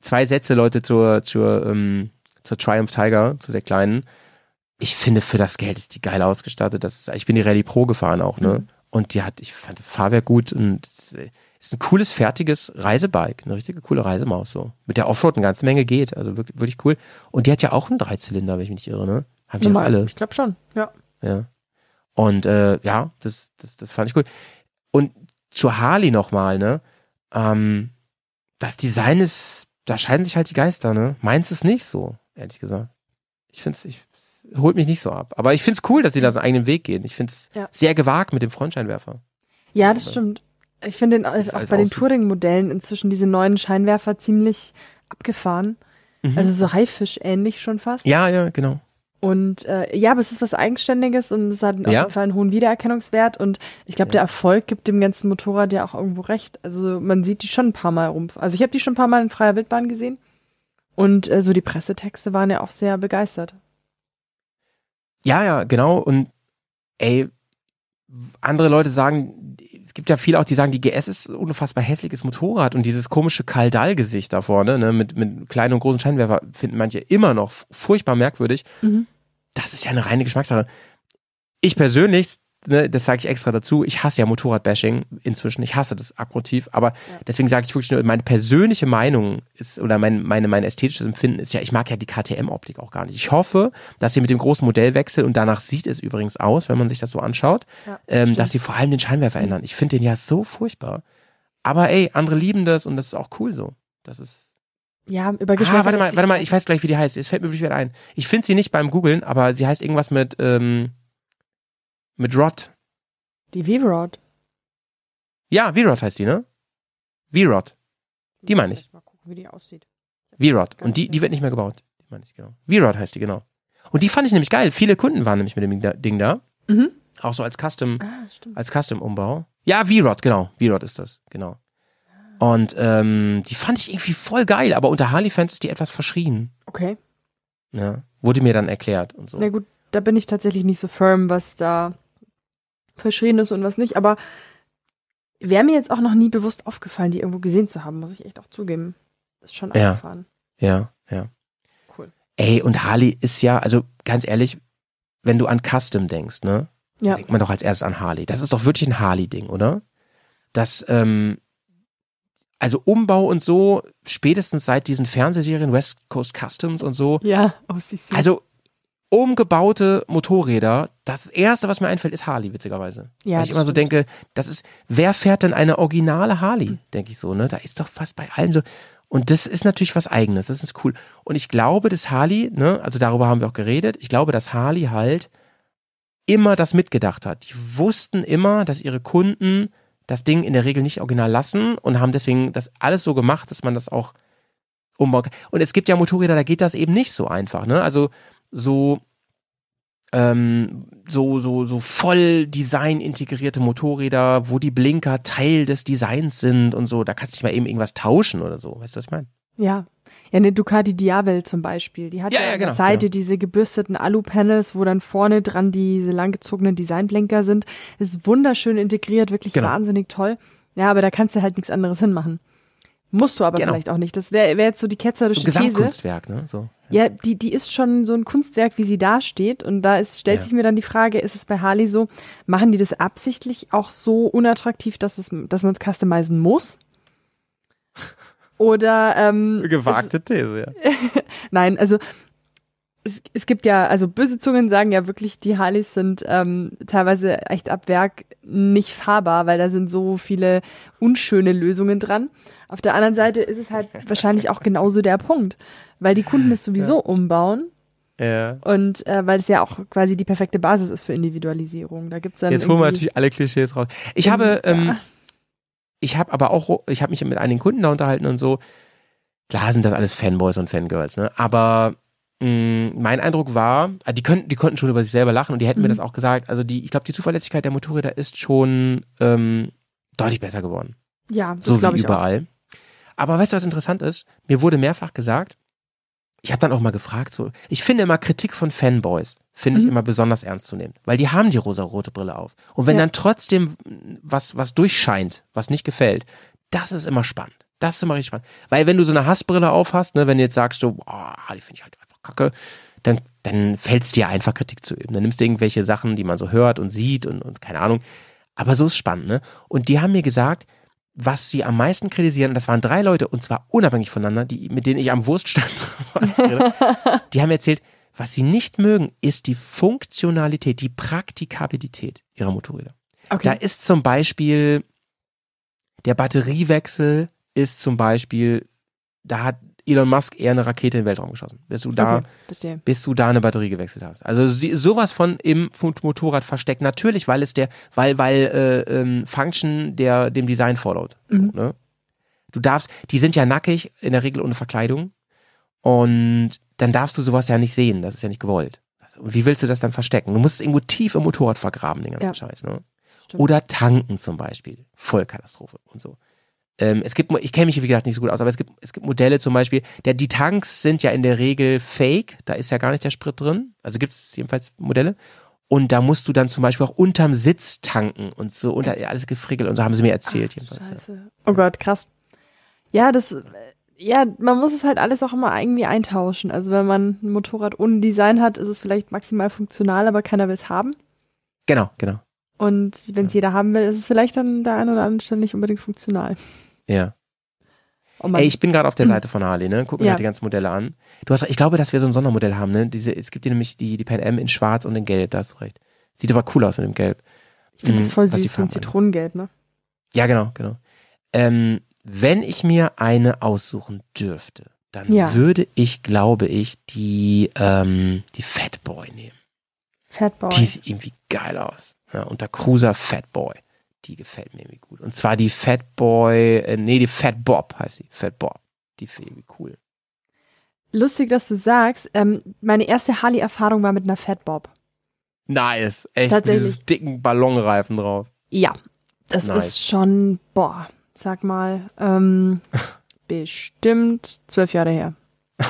zwei Sätze, Leute, zur, zur, ähm, zur Triumph Tiger, zu der kleinen. Ich finde, für das Geld ist die geil ausgestattet. Das ist, ich bin die Rallye Pro gefahren auch, ne? Mhm. Und die hat, ich fand das Fahrwerk gut und äh, ist ein cooles, fertiges Reisebike. Eine richtige coole Reisemaus, so. Mit der Offroad eine ganze Menge geht. Also wirklich, wirklich cool. Und die hat ja auch einen Dreizylinder, wenn ich mich nicht irre, ne? Haben die alle. Ich glaube schon. Ja. Ja. Und äh, ja, das, das, das fand ich cool. Und zu Harley nochmal, ne? Ähm, das Design ist, da scheiden sich halt die Geister, ne? Meins ist nicht so. ehrlich gesagt. Ich finde es, ich, es holt mich nicht so ab. Aber ich finde es cool, dass sie da so einen eigenen Weg gehen. Ich finde es Ja. sehr gewagt mit dem Frontscheinwerfer. Ja, das stimmt. Ich finde es auch bei den. Touring-Modellen inzwischen diese neuen Scheinwerfer ziemlich abgefahren. Also so Haifisch-ähnlich schon fast. Mhm. Ja, ja, genau. Und äh, ja, aber es ist was Eigenständiges und es hat auf Ja. jeden Fall einen hohen Wiedererkennungswert. Und ich glaube, Ja. der Erfolg gibt dem ganzen Motorrad ja auch irgendwo recht. Also man sieht die schon ein paar Mal rum. Also ich habe die schon ein paar Mal in freier Wildbahn gesehen. Und äh, so die Pressetexte waren ja auch sehr begeistert. Ja, ja, genau. Und ey, andere Leute sagen, es gibt ja viele auch, die sagen, die GS ist unfassbar hässliches Motorrad und dieses komische Kaldal-Gesicht da vorne, ne, mit, mit kleinen und großen Scheinwerfer, finden manche immer noch furchtbar merkwürdig. Mhm. Das ist ja eine reine Geschmackssache. Ich persönlich, ne, das sage ich extra dazu, ich hasse ja Motorradbashing inzwischen. Ich hasse das aktiv, aber deswegen sage ich wirklich nur, meine persönliche Meinung ist, oder mein, meine, mein ästhetisches Empfinden ist ja, ich mag ja die KTM-Optik auch gar nicht. Ich hoffe, dass sie mit dem großen Modellwechsel, und danach sieht es übrigens aus, wenn man sich das so anschaut, Ja, ähm, dass sie vor allem den Scheinwerfer ändern. Ich finde den ja so furchtbar. Aber ey, andere lieben das und das ist auch cool so. Das ist. Ja, über Geschmack. Ah, warte mal, warte mal, ich weiß gleich, wie die heißt. Es fällt mir wirklich wieder ein. Ich finde sie nicht beim Googlen, aber sie heißt irgendwas mit, ähm, mit Rod. Die V-Rod. Ja, V-Rod heißt die, ne? V-Rod. Die meine ich. Mal gucken, wie die aussieht. V-Rod. Und die, die wird nicht mehr gebaut. Die meine ich, genau. V-Rod heißt die, genau. Und die fand ich nämlich geil. Viele Kunden waren nämlich mit dem Ding da-. Mhm. Auch so als Custom, Ah, als Custom-Umbau. Ja, V-Rod, genau. V-Rod ist das, genau. Und ähm, die fand ich irgendwie voll geil, aber unter Harley-Fans ist die etwas verschrien. Okay. Ne? Wurde mir dann erklärt und so. Na gut, da bin ich tatsächlich nicht so firm, was da verschrien ist und was nicht, aber wäre mir jetzt auch noch nie bewusst aufgefallen, die irgendwo gesehen zu haben, muss ich echt auch zugeben. Ist schon Ja. abgefahren. Ja, ja. Cool. Ey, und Harley ist ja, also ganz ehrlich, wenn du an Custom denkst, ne? Ja. denkt man doch als erstes an Harley. Das ist doch wirklich ein Harley-Ding, oder? Das, ähm, also Umbau und so, spätestens seit diesen Fernsehserien West Coast Customs und so, Ja, OCC. also umgebaute Motorräder, das erste, was mir einfällt, ist Harley, witzigerweise. ja, Weil ich immer so denke, das ist, wer fährt denn eine originale Harley, denke ich so, ne? Da ist doch fast bei allen so. Und das ist natürlich was Eigenes, das ist cool. Und ich glaube, dass Harley, ne, also darüber haben wir auch geredet, ich glaube, dass Harley halt immer das mitgedacht hat. Die wussten immer, dass ihre Kunden das Ding in der Regel nicht original lassen und haben deswegen das alles so gemacht, dass man das auch umbauen kann. Und es gibt ja Motorräder, da geht das eben nicht so einfach, ne? Also so ähm, so, so, so voll Design integrierte Motorräder, wo die Blinker Teil des Designs sind und so. Da kannst du nicht mal eben irgendwas tauschen oder so. Weißt du, was ich meine? Ja. Ja, eine Ducati Diavel zum Beispiel. Die hat Ja, ja, ja, an der genau, Seite genau. diese gebürsteten Alu-Panels, wo dann vorne dran diese langgezogenen Designblinker sind. Ist wunderschön integriert, wirklich Genau. wahnsinnig toll. Ja, aber da kannst du halt nichts anderes hinmachen. Musst du aber Genau. vielleicht auch nicht. Das wäre wär jetzt so die So ketzerische ein These. Gesamtkunstwerk, ne? So. Ja, die, die ist schon so ein Kunstwerk, wie sie da steht. Und da ist, stellt Ja. sich mir dann die Frage, ist es bei Harley so, machen die das absichtlich auch so unattraktiv, dass, es, dass man es customizen muss? Oder ähm, Gewagte These, ja. Nein, also es, es gibt ja, also böse Zungen sagen ja wirklich, die Harleys sind ähm, teilweise echt ab Werk nicht fahrbar, weil da sind so viele unschöne Lösungen dran. Auf der anderen Seite ist es halt wahrscheinlich auch genauso der Punkt, weil die Kunden es sowieso umbauen ja. und äh, weil es ja auch quasi die perfekte Basis ist für Individualisierung. Da gibt's dann Jetzt holen wir natürlich alle Klischees raus. Ich habe, Ja. ähm, ich habe aber auch, ich habe mich mit einigen Kunden da unterhalten und so. Klar sind das alles Fanboys und Fangirls, ne? Aber mh, mein Eindruck war, ah, die könnten, die konnten schon über sich selber lachen und die hätten mir Mhm. das auch gesagt. Also die, ich glaube, die Zuverlässigkeit der Motorräder ist schon ähm, deutlich besser geworden. ja, das so glaube wie ich auch. überall. Aber weißt du, was interessant ist? Mir wurde mehrfach gesagt, ich habe dann auch mal gefragt, so, ich finde immer Kritik von Fanboys, finde ich Mhm. immer besonders ernst zu nehmen, weil die haben die rosa-rote Brille auf. Und wenn Ja. dann trotzdem was, was durchscheint, was nicht gefällt, das ist immer spannend. Das ist immer richtig spannend. Weil wenn du so eine Hassbrille auf hast, ne, wenn du jetzt sagst, so, boah, die finde ich halt einfach kacke, dann, dann fällt es dir einfach Kritik zu üben. Dann nimmst du irgendwelche Sachen, die man so hört und sieht und, und keine Ahnung. Aber so ist spannend, ne? Und die haben mir gesagt, was sie am meisten kritisieren, das waren drei Leute, und zwar unabhängig voneinander, die, mit denen ich am Wurststand rede, die haben erzählt, was sie nicht mögen, ist die Funktionalität, die Praktikabilität ihrer Motorräder. Da Okay. ist zum Beispiel der Batteriewechsel ist zum Beispiel, da hat Elon Musk eher eine Rakete in den Weltraum geschossen, bis du da, Okay, bis du da eine Batterie gewechselt hast. Also sowas von im Motorrad versteckt. Natürlich, weil es der, weil, weil äh, ähm, Function der dem Design. So, Mhm. ne? Du darfst, die sind ja nackig, in der Regel ohne Verkleidung. Und dann darfst du sowas ja nicht sehen. Das ist ja nicht gewollt. Und wie willst du das dann verstecken? Du musst es irgendwo tief im Motorrad vergraben, den ganzen Ja. Scheiß. Ne? Stimmt. Oder tanken zum Beispiel. Vollkatastrophe und so. Ähm, es gibt, ich kenne mich wie gesagt nicht so gut aus, aber es gibt, es gibt Modelle zum Beispiel, der, die Tanks sind ja in der Regel fake, da ist ja gar nicht der Sprit drin. Also gibt es jedenfalls Modelle. Und da musst du dann zum Beispiel auch unterm Sitz tanken und so, unter alles gefrickelt und so haben sie mir erzählt jedenfalls. Ja. Oh Gott, krass. Ja, das, ja, man muss es halt alles auch immer irgendwie eintauschen. Also wenn man ein Motorrad ohne Design hat, ist es vielleicht maximal funktional, aber keiner will es haben. Genau, genau. Und wenn es jeder haben will, ist es vielleicht dann der ein oder andere Stelle nicht unbedingt funktional. Ja. Oh. Ey, ich bin gerade auf der Seite von Harley, ne? Guck mir Ja. halt die ganzen Modelle an. Du hast, ich glaube, dass wir so ein Sondermodell haben, ne? Diese, es gibt hier nämlich die, die Pan Am in Schwarz und in Gelb, da hast du recht. Sieht aber cool aus mit dem Gelb. ich finde das Mhm, voll was die süß, so ein. Zitronengelb, ne? Ja, genau, genau. Ähm, wenn ich mir eine aussuchen dürfte, dann Ja. würde ich, glaube ich, die, ähm, die Fatboy nehmen. Fatboy. Die sieht irgendwie geil aus. Ja, und der Cruiser Fatboy. Die gefällt mir irgendwie gut. Und zwar die Fatboy, äh, nee, die Fat Bob heißt sie. Fat Bob. Die finde ich irgendwie cool. Lustig, dass du sagst, ähm, meine erste Harley-Erfahrung war mit einer Fatbob. Nice. Echt mit diesen dicken Ballonreifen drauf. Ja, das Nice. ist schon, boah, sag mal, ähm, bestimmt zwölf Jahre her.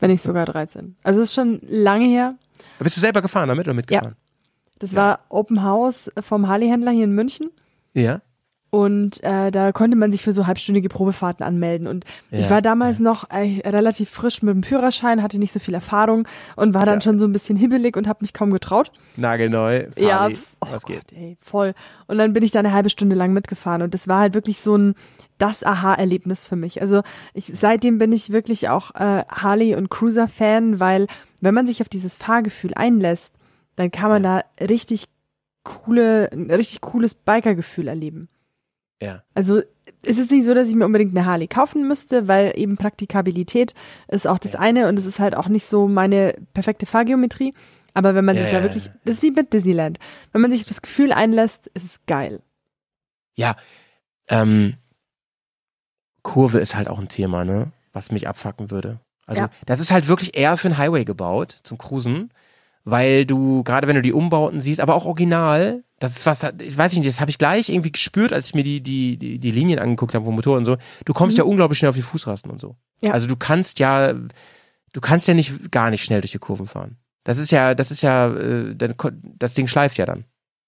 Wenn nicht sogar 13. Also es ist schon lange her. Bist du selber gefahren damit oder mitgefahren? Das Ja. war Open House vom Harley-Händler hier in München. Ja. Und äh, da konnte man sich für so halbstündige Probefahrten anmelden. Und Ja, ich war damals noch äh, relativ frisch mit dem Führerschein, hatte nicht so viel Erfahrung und war dann Ja. schon so ein bisschen hibbelig und habe mich kaum getraut. Nagelneu. Ja, Harley. oh was geht? Gott, ey, voll. Und dann bin ich da eine halbe Stunde lang mitgefahren und das war halt wirklich so ein das Aha-Erlebnis für mich. Also ich, seitdem bin ich wirklich auch äh, Harley und Cruiser-Fan, weil wenn man sich auf dieses Fahrgefühl einlässt, dann kann man da richtig coole, ein richtig cooles Biker-Gefühl erleben. Ja. Also es ist nicht so, dass ich mir unbedingt eine Harley kaufen müsste, weil eben Praktikabilität ist auch das Ja. eine und es ist halt auch nicht so meine perfekte Fahrgeometrie. Aber wenn man Ja, sich da ja, wirklich, ja. das ist wie mit Disneyland. Wenn man sich das Gefühl einlässt, ist es geil. Ähm, Kurve ist halt auch ein Thema, ne? Was mich abfacken würde. Also, Ja. das ist halt wirklich eher für den Highway gebaut, zum Cruisen, weil du, gerade wenn du die Umbauten siehst, aber auch original, das ist was, ich weiß nicht, das habe ich gleich irgendwie gespürt, als ich mir die, die, die, die Linien angeguckt habe vom Motor und so. Du kommst Mhm. ja unglaublich schnell auf die Fußrasten und so. Ja. Also du kannst ja, du kannst ja nicht gar nicht schnell durch die Kurven fahren. Das ist ja, das ist ja, äh, das Ding schleift ja dann.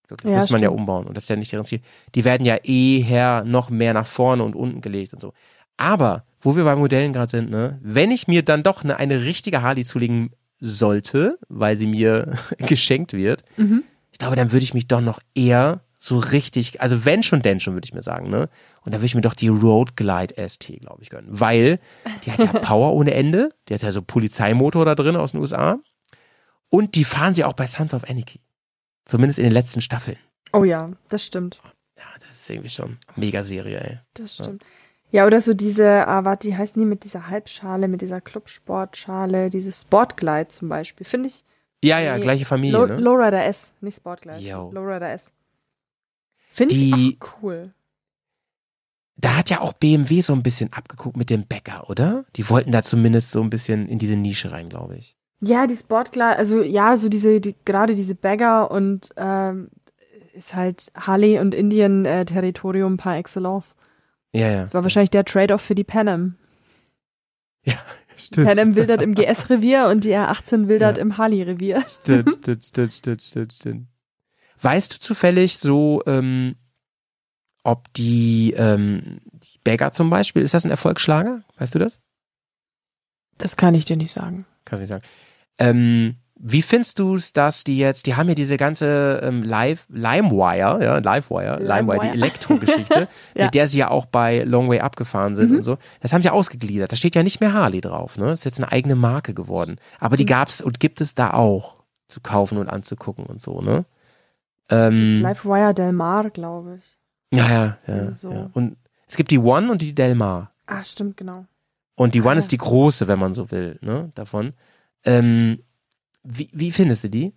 Wirklich, Ja, muss man ja stimmt. umbauen und das ist ja nicht deren Ziel. Die werden ja eher noch mehr nach vorne und unten gelegt und so. Aber, wo wir bei Modellen gerade sind, ne, wenn ich mir dann doch eine, eine richtige Harley zulegen sollte, weil sie mir geschenkt wird, Mhm. ich glaube, dann würde ich mich doch noch eher so richtig, also wenn schon, denn schon, würde ich mir sagen, ne? Und dann würde ich mir doch die Road Glide ST, glaube ich, gönnen. Weil die hat ja Power ohne Ende. Die hat ja so Polizeimotor da drin aus den USA. Und die fahren sie auch bei Sons of Anarchy. Zumindest in den letzten Staffeln. Oh ja, das stimmt. Ja, das ist irgendwie schon Mega-Serie, ey. Das stimmt. Ja, oder so diese, ah, warte, die heißen die mit dieser Halbschale, mit dieser Clubsportschale, diese Sportglide zum Beispiel. Finde ich. Ja, ja, Nee, gleiche Familie, Low, ne? Lowrider S, nicht Sportglide. Yo. Lowrider S. Finde ich auch cool. Da hat ja auch BMW so ein bisschen abgeguckt mit dem Bäcker, oder? Die wollten da zumindest so ein bisschen in diese Nische rein, glaube ich. Ja, die Sportglide, also ja, so diese, die, gerade diese Bagger und ähm, ist halt Harley und Indien äh, Territorium par excellence. Ja, ja. Das war wahrscheinlich der Trade-off für die Pan Am. Stimmt. Pan Am wildert im GS-Revier und die R18 wildert Ja. im Harley-Revier. Stimmt, stimmt, stimmt, stimmt, stimmt, stimmt. Weißt du zufällig so, ähm, ob die, ähm, die Bagger zum Beispiel, ist das ein Erfolgsschlager? Weißt du das? Das kann ich dir nicht sagen. Kannst nicht sagen. Ähm, wie findest du es, dass die jetzt, die haben ja diese ganze ähm, Live, Limewire, ja, Livewire, Limewire, Limewire. die Elektrogeschichte, Ja. mit der sie ja auch bei Long Way abgefahren sind Mhm. und so. Das haben sie ausgegliedert. Da steht ja nicht mehr Harley drauf, ne? Das ist jetzt eine eigene Marke geworden. Aber die Mhm. gab's und gibt es da auch zu kaufen und anzugucken und so, ne? Ähm, Livewire Del Mar, glaube ich. ja, ja, ja, So. ja. Und es gibt die One und die Del Mar. Ah, stimmt, genau. Und die One Ah. ist die große, wenn man so will, ne, davon. Ähm, wie, wie findest du die?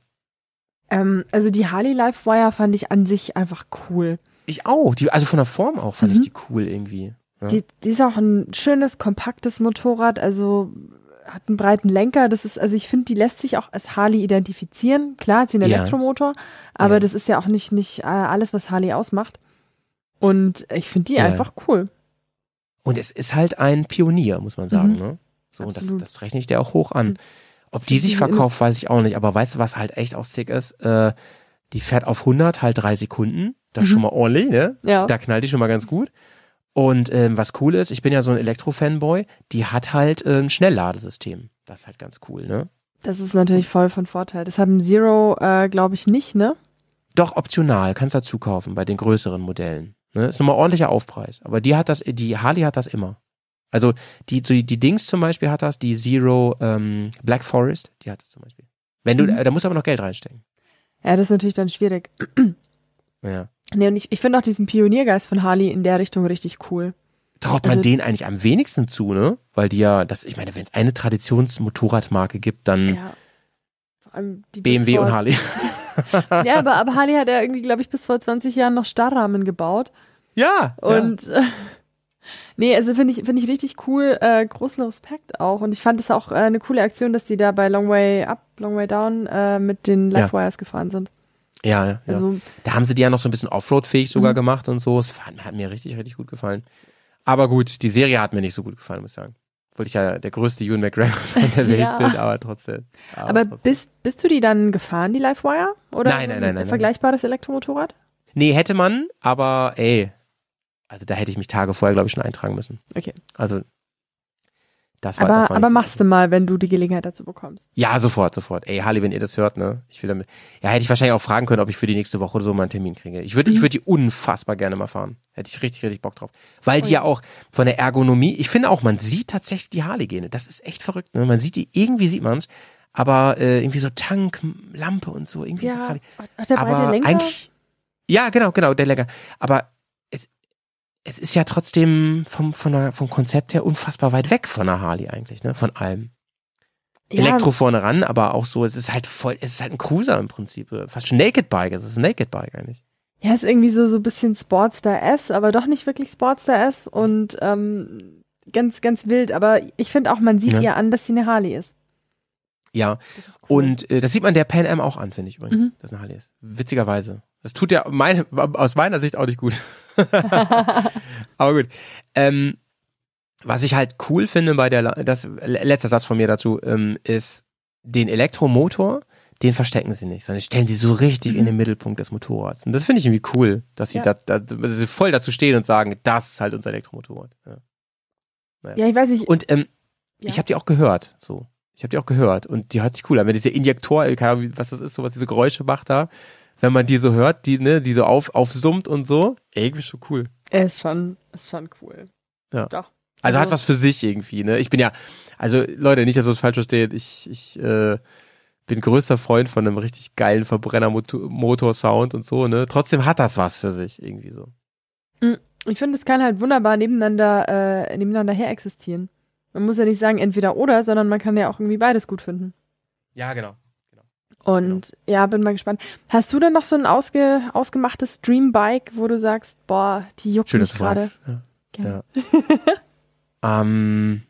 Ähm, also die Harley Livewire fand ich an sich einfach cool. Ich auch. Die, also von der Form auch fand Mhm. ich die cool irgendwie. Ja. Die, die ist auch ein schönes, kompaktes Motorrad, also hat einen breiten Lenker. Das ist, also ich finde, die lässt sich auch als Harley identifizieren. Klar, hat sie einen Ja. Elektromotor, aber Ja. das ist ja auch nicht, nicht äh, alles, was Harley ausmacht. Und ich finde die einfach cool. Und es ist halt ein Pionier, muss man sagen, Mhm. ne? So, und das, das rechne ich dir auch hoch an. Mhm. Ob die sich in- verkauft, weiß ich auch nicht. Aber weißt du, was halt echt auch sick ist? Äh, die fährt auf 100 halt drei Sekunden. Das ist Mhm. schon mal ordentlich, ne? Ja. Da knallt die schon mal ganz gut. Und ähm, was cool ist, ich bin ja so ein Elektro-Fanboy, die hat halt äh, ein Schnellladesystem. Das ist halt ganz cool, ne? Das ist natürlich voll von Vorteil. Das haben Zero, äh, glaube ich, nicht, ne? Doch optional, kannst dazu kaufen bei den größeren Modellen. Ne? Ist nochmal ordentlicher Aufpreis. Aber die hat das, die Harley hat das immer. Also die, so die Dings zum Beispiel hat das, die Zero ähm, Black Forest, die hat das zum Beispiel. Wenn du, Mhm. äh, da musst du aber noch Geld reinstecken. Ja, das ist natürlich dann schwierig. Ja. Nee, und ich, ich finde auch diesen Pioniergeist von Harley in der Richtung richtig cool. Traut man Also- denen eigentlich am wenigsten zu, ne? Weil die ja, das, ich meine, wenn es eine Traditionsmotorradmarke gibt, dann Ja. Vor allem die BMW bis und vor- Harley. Ja, aber, aber Harley hat ja irgendwie, glaube ich, bis vor 20 Jahren noch Starrrahmen gebaut. ja. Und äh, nee, also finde ich, finde ich richtig cool, äh, großen Respekt auch. Und ich fand es auch äh, eine coole Aktion, dass die da bei Long Way Up, Long Way Down äh, mit den Ja. Livewires gefahren sind. ja, ja, ja. Also Da haben sie die ja noch so ein bisschen Offroad-fähig sogar Mhm. gemacht und so. Es hat, mir richtig, richtig gut gefallen. Aber gut, die Serie hat mir nicht so gut gefallen, muss ich sagen. Obwohl ich ja der größte Ewan McGregor-Fan der Welt Ja. bin, aber trotzdem. Aber trotzdem. bist, bist du die dann gefahren, die Livewire? Oder Nein, nein, nein, nein, ein nein. vergleichbares Elektromotorrad? Nee, hätte man, aber ey, also da hätte ich mich Tage vorher, glaube ich, schon eintragen müssen. Okay. Also, das war, Aber, das war aber so- machst du mal, wenn du die Gelegenheit dazu bekommst. Ja, sofort, sofort. Ey, Harley, wenn ihr das hört, ne? Ich will damit. Ja, hätte ich wahrscheinlich auch fragen können, ob ich für die nächste Woche oder so mal einen Termin kriege. Ich würde, ich Mhm. würde die unfassbar gerne mal fahren. Hätte ich richtig, richtig Bock drauf. Weil die Oh ja. ja auch von der Ergonomie, ich finde auch, man sieht tatsächlich die Harley-Gene. Das ist echt verrückt, ne? Man sieht die, irgendwie sieht man's. Aber äh, irgendwie so Tank, Lampe und so, irgendwie ist das Harley. Ach, der Aber Lenker? eigentlich. Ja, genau, genau, der Lenker. Aber es ist ja trotzdem vom, von der, vom Konzept her unfassbar weit weg von der Harley eigentlich, ne? Von allem. Ja, Elektro vorne ran, aber auch so, es ist halt voll, es ist halt ein Cruiser im Prinzip. Fast schon Naked Bike, es ist ein Naked Bike eigentlich. Ja, ist irgendwie so, so ein bisschen Sportster S, aber doch nicht wirklich Sportster S und ähm, ganz, ganz wild. Aber ich finde auch, man sieht Ja. ihr an, dass sie eine Harley ist. Ja, ist cool. und äh, das sieht man der Pan Am auch an, finde ich übrigens, Mhm. dass eine Harley ist. Witzigerweise. Das tut ja meine, aus meiner Sicht auch nicht gut. aber gut. Ähm, was ich halt cool finde bei der, das letzter Satz von mir dazu, ähm, ist den Elektromotor, den verstecken sie nicht, sondern stellen sie so richtig in den Mittelpunkt des Motorrads. Und das finde ich irgendwie cool, dass sie Ja. da, da, sie voll dazu stehen und sagen, das ist halt unser Elektromotorrad. Ja. ja, ich weiß nicht. Und ähm, Ja. ich habe die auch gehört, so. Ich habe die auch gehört und die hört sich cool an. Wenn diese Injektor, keine Ahnung, was das ist, so was diese Geräusche macht da, wenn man die so hört, die, ne, die so auf, aufsummt und so, irgendwie schon cool. er ist schon, ist schon cool. Ja. Doch. Also, Also- hat was für sich irgendwie, ne? Ich bin ja, also Leute, nicht, dass ihr es falsch versteht, ich, ich äh, bin größter Freund von einem richtig geilen Verbrenner-Motor-Sound und so, ne? Trotzdem hat das was für sich, irgendwie so. Ich finde, es kann halt wunderbar nebeneinander, äh, nebeneinander her existieren. Man muss ja nicht sagen entweder oder, sondern man kann ja auch irgendwie beides gut finden. Ja, genau. Und ja, bin mal gespannt. Hast du denn noch so ein ausge, ausgemachtes Dreambike, wo du sagst, boah, die juckt Schön, mich gerade? Ja. Ja. ähm,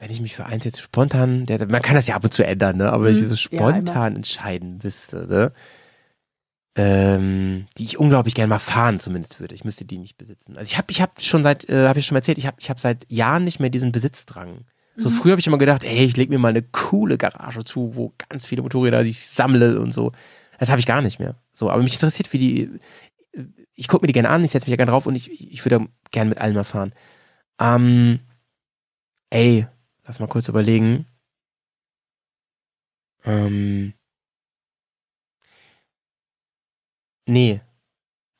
wenn ich mich für eins jetzt spontan, der, man kann das ja ab und zu ändern, ne? Aber wenn ich Mhm. mich so Ja, spontan entscheiden müsste, ne? Ähm, die ich unglaublich gerne mal fahren zumindest würde. Ich müsste die nicht besitzen. Also ich habe ich hab schon seit, äh, habe ich schon mal erzählt, ich habe ich hab seit Jahren nicht mehr diesen Besitzdrang. So Mhm. früher habe ich immer gedacht, ey, ich leg mir mal eine coole Garage zu, wo ganz viele Motorräder, die ich sammle und so. Das habe ich gar nicht mehr. So, aber mich interessiert, wie die. Ich gucke mir die gerne an, ich setze mich da gerne drauf und ich, ich würde gerne mit allem mal fahren. Ähm, ey, lass mal kurz überlegen. Ähm, nee.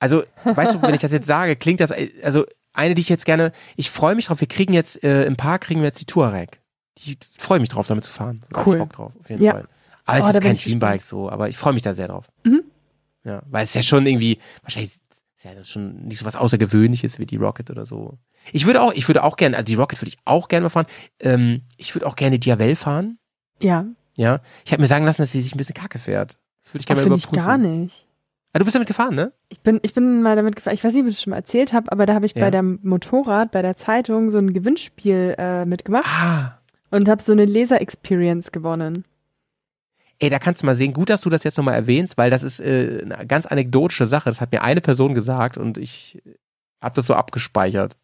Also, weißt du, wenn ich das jetzt sage, klingt das, also eine, die ich jetzt gerne, ich freue mich drauf, wir kriegen jetzt, äh, im Park kriegen wir jetzt die Touareg. Ich freue mich drauf, damit zu fahren. Da Cool. Ich Bock drauf, auf jeden Ja. Fall. Aber es Oh, da ist kein ich. Dreambike so, aber ich freue mich da sehr drauf. Mhm. Ja, weil es ja schon irgendwie, wahrscheinlich Ist ja schon nicht so was Außergewöhnliches wie die Rocket oder so. Ich würde auch, ich würde auch gerne, also die Rocket würde ich auch gerne mal fahren. Ähm, ich würde auch gerne Diavel fahren. Ja. Ja. Ich habe mir sagen lassen, dass sie sich ein bisschen kacke fährt. Das würde ich gerne mal ich überprüfen. gar nicht. Ah, du bist damit gefahren, ne? Ich bin, ich bin mal damit gefahren. Ich weiß nicht, ob ich das schon mal erzählt habe, aber da habe ich Ja. bei der Motorrad, bei der Zeitung so ein Gewinnspiel äh, mitgemacht Ah. und habe so eine Laser-Experience gewonnen. Ey, da kannst du mal sehen, gut, dass du das jetzt nochmal erwähnst, weil das ist äh, eine ganz anekdotische Sache. Das hat mir eine Person gesagt und ich habe das so abgespeichert.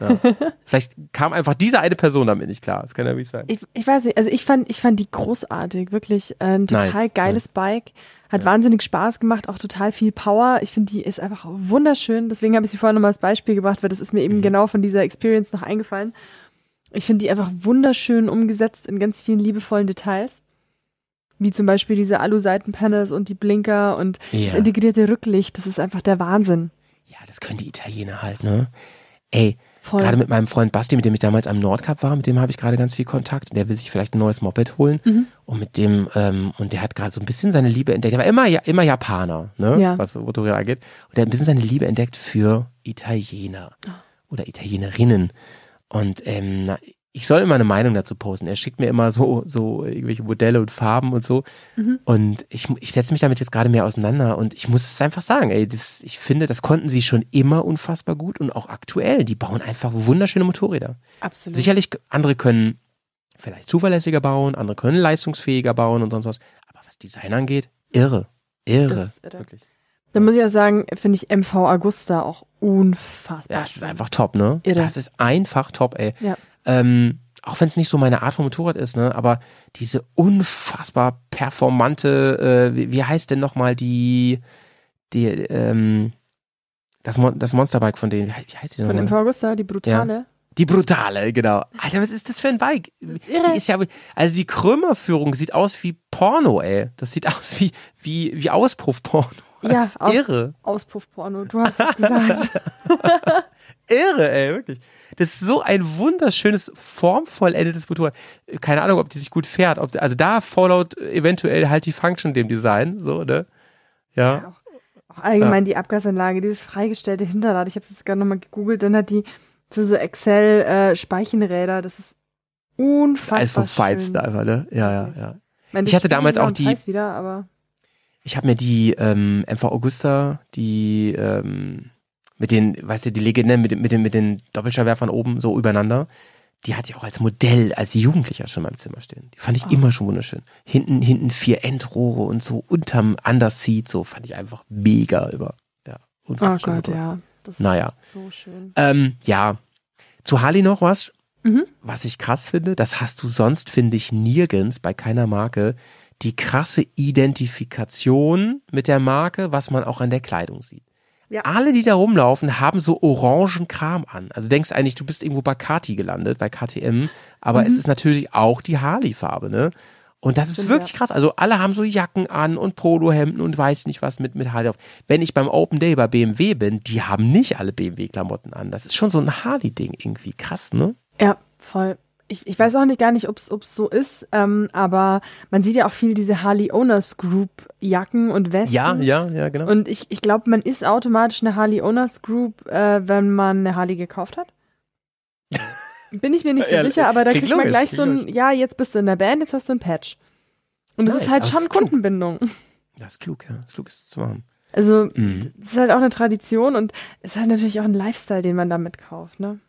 Ja. Vielleicht kam einfach diese eine Person damit nicht klar. Das kann ja wirklich sein. Ich, ich weiß nicht, also ich fand, ich fand die großartig, wirklich äh, ein total Nice, geiles Bike. Hat Ja. wahnsinnig Spaß gemacht, auch total viel Power. Ich finde, die ist einfach wunderschön. Deswegen habe ich sie vorhin nochmal als Beispiel gebracht, weil das ist mir eben Mhm. genau von dieser Experience noch eingefallen. Ich finde die einfach wunderschön umgesetzt in ganz vielen liebevollen Details. Wie zum Beispiel diese Alu-Seitenpanels und die Blinker und das Ja. integrierte Rücklicht. Das ist einfach der Wahnsinn. ja, das können die Italiener halt, ne? Ey, Voll. gerade mit meinem Freund Basti, mit dem ich damals am Nordkap war, mit dem habe ich gerade ganz viel Kontakt. Der will sich vielleicht ein neues Moped holen. Mhm. Und mit dem, ähm, und der hat gerade so ein bisschen seine Liebe entdeckt. Der war immer, ja, immer Japaner, ne? Ja. Was Motorräder angeht. Und der hat ein bisschen seine Liebe entdeckt für Italiener oder Italienerinnen. Und ähm, na, ich soll immer eine Meinung dazu posten. Er schickt mir immer so, so irgendwelche Modelle und Farben und so. Mhm. Und ich, ich setze mich damit jetzt gerade mehr auseinander und ich muss es einfach sagen, ey, das, ich finde, das konnten sie schon immer unfassbar gut und auch aktuell. Die bauen einfach wunderschöne Motorräder. Absolut. Sicherlich, andere können vielleicht zuverlässiger bauen, andere können leistungsfähiger bauen und sonst was. Aber was Design angeht, irre. Irre. Irre. Wirklich. Da muss ich auch sagen, finde ich MV Augusta auch unfassbar. Ja, das ist einfach top, ne? Irre. Das ist einfach top, ey. Ja. Ähm, auch wenn es nicht so meine Art von Motorrad ist, ne? Aber diese unfassbar performante, äh, wie, wie heißt denn nochmal die, die, ähm, das, Mon das Monsterbike von denen, wie heißt die denn Von nochmal? MV Augusta, die brutale. Die brutale, genau. Alter, was ist das für ein Bike? Die ist ja, also die Krümmerführung sieht aus wie Porno, ey. Das sieht aus wie, wie, wie Auspuffporno. Ja, aus- irre. Auspuffporno, du hast es gesagt. Irre, ey, wirklich. Das ist so ein wunderschönes, formvollendetes Motorrad. Keine Ahnung, ob die sich gut fährt. Ob, also da Fallout eventuell halt die Function dem Design, so, ne? Ja. auch, auch allgemein die Abgasanlage, dieses freigestellte Hinterrad. Ich habe es jetzt gerade nochmal gegoogelt, dann hat die so, so Excel-Speichenräder, das ist unfassbar Alles vom. Feinsten einfach, ne? Ja, ja, ja. meine, Ich hatte damals auch die- wieder, Ich habe mir die ähm, MV Augusta, die ähm, mit den, weißt du, die Legende mit, den- mit den, mit den Doppelscheinwerfern oben so übereinander, die hatte ich auch als Modell, als Jugendlicher schon in meinem Zimmer stehen. Die fand ich Oh. immer schon wunderschön. Hinten, hinten vier Endrohre und so unterm Underseat, so fand ich einfach mega über. Ja, oh unfassbar schön Gott, Motorrad. ja. Das Naja. ist so schön. Ähm, ja. Zu Harley noch was, Mhm. was ich krass finde. Das hast du sonst, finde ich, nirgends bei keiner Marke. Die krasse Identifikation mit der Marke, was man auch an der Kleidung sieht. Ja. Alle, die da rumlaufen, haben so orangen Kram an. Also du denkst eigentlich, du bist irgendwo bei Kati gelandet, bei KTM, aber Mhm. es ist natürlich auch die Harley-Farbe, ne? Und das ist Stimmt, wirklich krass. Also alle haben so Jacken an und Polohemden und weiß nicht was mit, mit Harley auf. Wenn ich beim Open Day bei BMW bin, die haben nicht alle BMW-Klamotten an. Das ist schon so ein Harley-Ding irgendwie. Krass, ne? Ja, voll. Ich, ich weiß auch nicht gar nicht, ob es so ist, ähm, aber man sieht ja auch viel diese Harley Owners Group Jacken und Westen. ja, ja, genau. Und ich, ich glaube, man ist automatisch eine Harley Owners Group, äh, wenn man eine Harley gekauft hat. Bin ich mir nicht so Ja, sicher, aber da kriegt man logisch, gleich so ein, logisch. ja, jetzt bist du in der Band, jetzt hast du ein Patch. Und das Nice, ist halt schon ist klug. Kundenbindung. das ist klug, ja. Das ist klug, das zu machen. Also, Mhm. das ist halt auch eine Tradition und es ist halt natürlich auch ein Lifestyle, den man damit kauft, ne?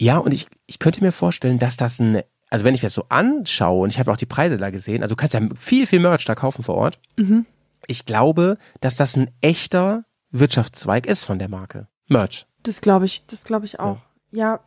Ja, und ich, ich könnte mir vorstellen, dass das ein, also wenn ich mir das so anschaue, und ich habe auch die Preise da gesehen, also du kannst ja viel, viel Merch da kaufen vor Ort. Mhm. Ich glaube, dass das ein echter Wirtschaftszweig ist von der Marke. Merch. Das glaube ich, das glaube ich auch. Ja,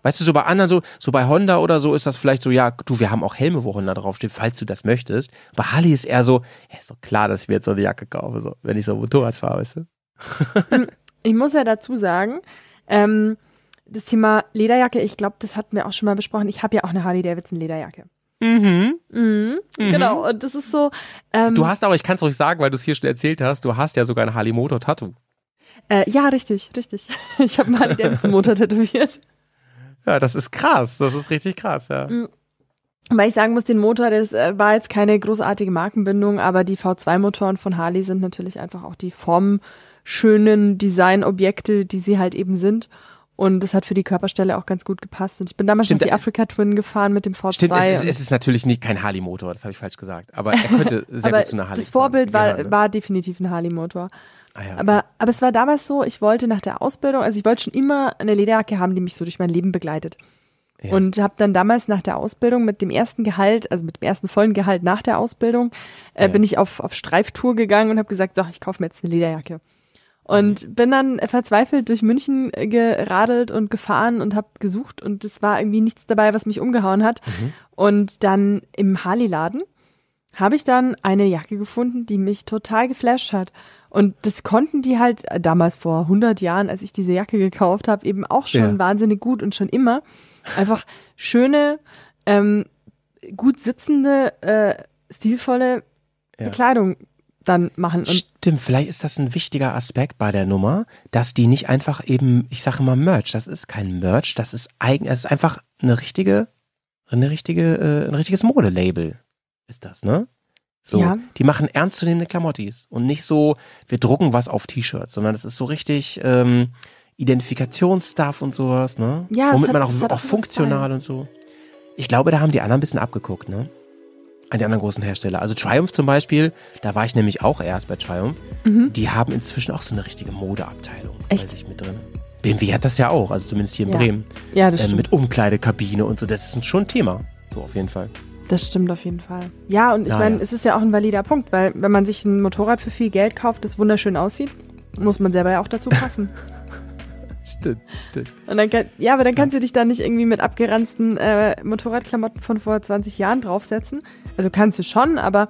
Weißt du, so bei anderen, so, so bei Honda oder so ist das vielleicht so, ja, du, wir haben auch Helme, wo Honda draufsteht, falls du das möchtest. Bei Harley ist eher so, ja, ist doch klar, dass ich mir jetzt so eine Jacke kaufe, so, wenn ich so Motorrad fahre, weißt du? Ich muss ja dazu sagen, ähm, das Thema Lederjacke, ich glaube, das hatten wir auch schon mal besprochen. Ich habe ja auch eine Harley Davidson Lederjacke. Mhm. Mhm, Mhm. Genau, und das ist so. Ähm, Du hast aber, ich kann es ruhig sagen, weil du es hier schon erzählt hast, du hast ja sogar ein Harley Motor Tattoo. äh, ja, richtig, richtig. Ich habe einen Harley Davidson Motor tätowiert. Ja, das ist krass, das ist richtig krass, ja. Mhm. Weil ich sagen muss, den Motor, das äh, war jetzt keine großartige Markenbindung, aber die V2-Motoren von Harley sind natürlich einfach auch die formschönen Designobjekte, die sie halt eben sind. Und das hat für die Körperstelle auch ganz gut gepasst. Und ich bin damals Stimmt, noch die äh, Africa Twin gefahren mit dem V2. Stimmt, es ist, es ist natürlich nicht kein Harley-Motor, das habe ich falsch gesagt. Aber er könnte sehr gut zu einer Harley das Vorbild fahren. war, Ja, ne? war definitiv ein Harley-Motor. Ah, ja, okay. Aber, aber es war damals so, ich wollte nach der Ausbildung, also ich wollte schon immer eine Lederjacke haben, die mich so durch mein Leben begleitet. Ja. Und habe dann damals nach der Ausbildung mit dem ersten Gehalt, also mit dem ersten vollen Gehalt nach der Ausbildung, äh, Ja. bin ich auf, auf Streiftour gegangen und habe gesagt, so, ich kaufe mir jetzt eine Lederjacke. Und Mhm. bin dann verzweifelt durch München geradelt und gefahren und habe gesucht und es war irgendwie nichts dabei, was mich umgehauen hat. Mhm. Und dann im Harley-Laden habe ich dann eine Jacke gefunden, die mich total geflasht hat. Und das konnten die halt äh, damals vor 100 Jahren, als ich diese Jacke gekauft habe, eben auch schon Ja. wahnsinnig gut und schon immer. Einfach schöne, ähm, gut sitzende, äh, stilvolle Ja. Kleidung dann machen. Und Stimmt, vielleicht ist das ein wichtiger Aspekt bei der Nummer, dass die nicht einfach eben, ich sage immer Merch, das ist kein Merch, das ist eigen, es ist einfach eine richtige, eine richtige, äh, ein richtiges Modelabel ist das, ne? So, Ja. die machen ernstzunehmende Klamottis und nicht so, wir drucken was auf T-Shirts, sondern das ist so richtig ähm, Identifikationsstuff und sowas, ne? Ja, Womit hat- man auch, auch funktional und so. Ich glaube, da haben die anderen ein bisschen abgeguckt, ne? An die anderen großen Hersteller. Also Triumph zum Beispiel, da war ich nämlich auch erst bei Triumph. Die haben inzwischen auch so eine richtige Modeabteilung bei Mhm. Echt? sich mit drin. BMW hat das ja auch, also zumindest hier in Ja. Bremen. ja, das Ähm, stimmt. mit Umkleidekabine und so. Das ist schon ein Thema. So auf jeden Fall. Das stimmt auf jeden Fall. Ja, und ich Ja, meine, ja. es ist ja auch ein valider Punkt, weil wenn man sich ein Motorrad für viel Geld kauft, das wunderschön aussieht, muss man selber ja auch dazu passen. Stimmt, stimmt. Und dann kann, ja, aber dann kannst du dich da nicht irgendwie mit abgeranzten äh, Motorradklamotten von vor 20 Jahren draufsetzen. Also kannst du schon, aber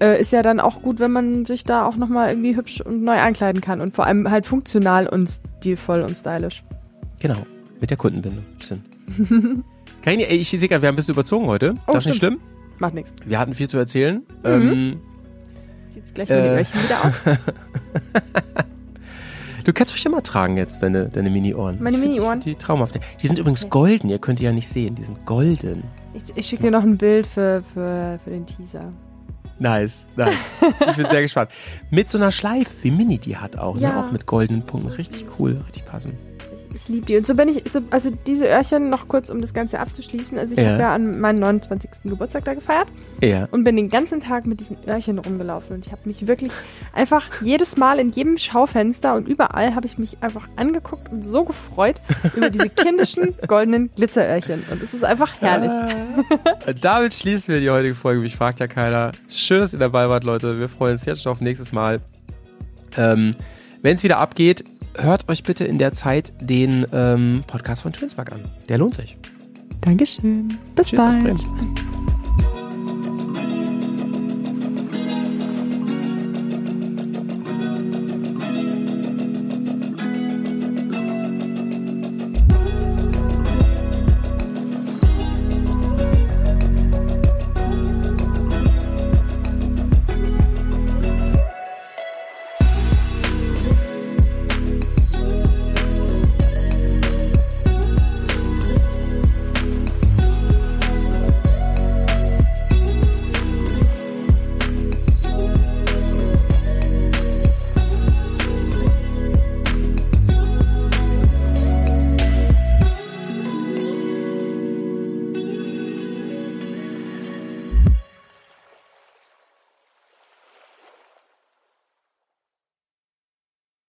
äh, ist ja dann auch gut, wenn man sich da auch nochmal irgendwie hübsch und neu ankleiden kann. Und vor allem halt funktional und stilvoll und stylisch. Genau. Mit der Kundenbindung. Stimmt. Karini, ey, ich sehe gerade, wir haben ein bisschen überzogen heute. Oh, das ist nicht schlimm. Macht nichts. Wir hatten viel zu erzählen. Mhm. Ähm, Sieht's gleich mal die Äh. Öhrchen wieder auf. du kannst ruhig immer tragen jetzt, deine, deine Mini-Ohren. Meine Mini-Ohren? Die traumhaft. Die sind übrigens golden. Ihr könnt die ja nicht sehen. Die sind golden. Ich, ich schicke dir noch ein Bild für, für, für den Teaser. Nice, nice. Ich bin sehr gespannt. Mit so einer Schleife, wie Mini die hat auch, ne? Ja. Auch mit goldenen Punkten. Richtig cool, richtig passend. Ich, liebe die. Und so bin ich, so, also diese Öhrchen noch kurz, um das Ganze abzuschließen. Also ich Ja. habe ja an meinen 29. Geburtstag da gefeiert Ja. und bin den ganzen Tag mit diesen Öhrchen rumgelaufen. Und ich habe mich wirklich einfach jedes Mal in jedem Schaufenster und überall habe ich mich einfach angeguckt und so gefreut über diese kindischen goldenen Glitzeröhrchen. Und es ist einfach herrlich. Äh, Damit schließen wir die heutige Folge. Mich fragt ja keiner. Schön, dass ihr dabei wart, Leute. Wir freuen uns jetzt schon auf nächstes Mal. Ähm, Wenn es wieder abgeht, hört euch bitte in der Zeit den ähm, Podcast von Twinspark an. Der lohnt sich. Dankeschön. Bis Tschüss bald.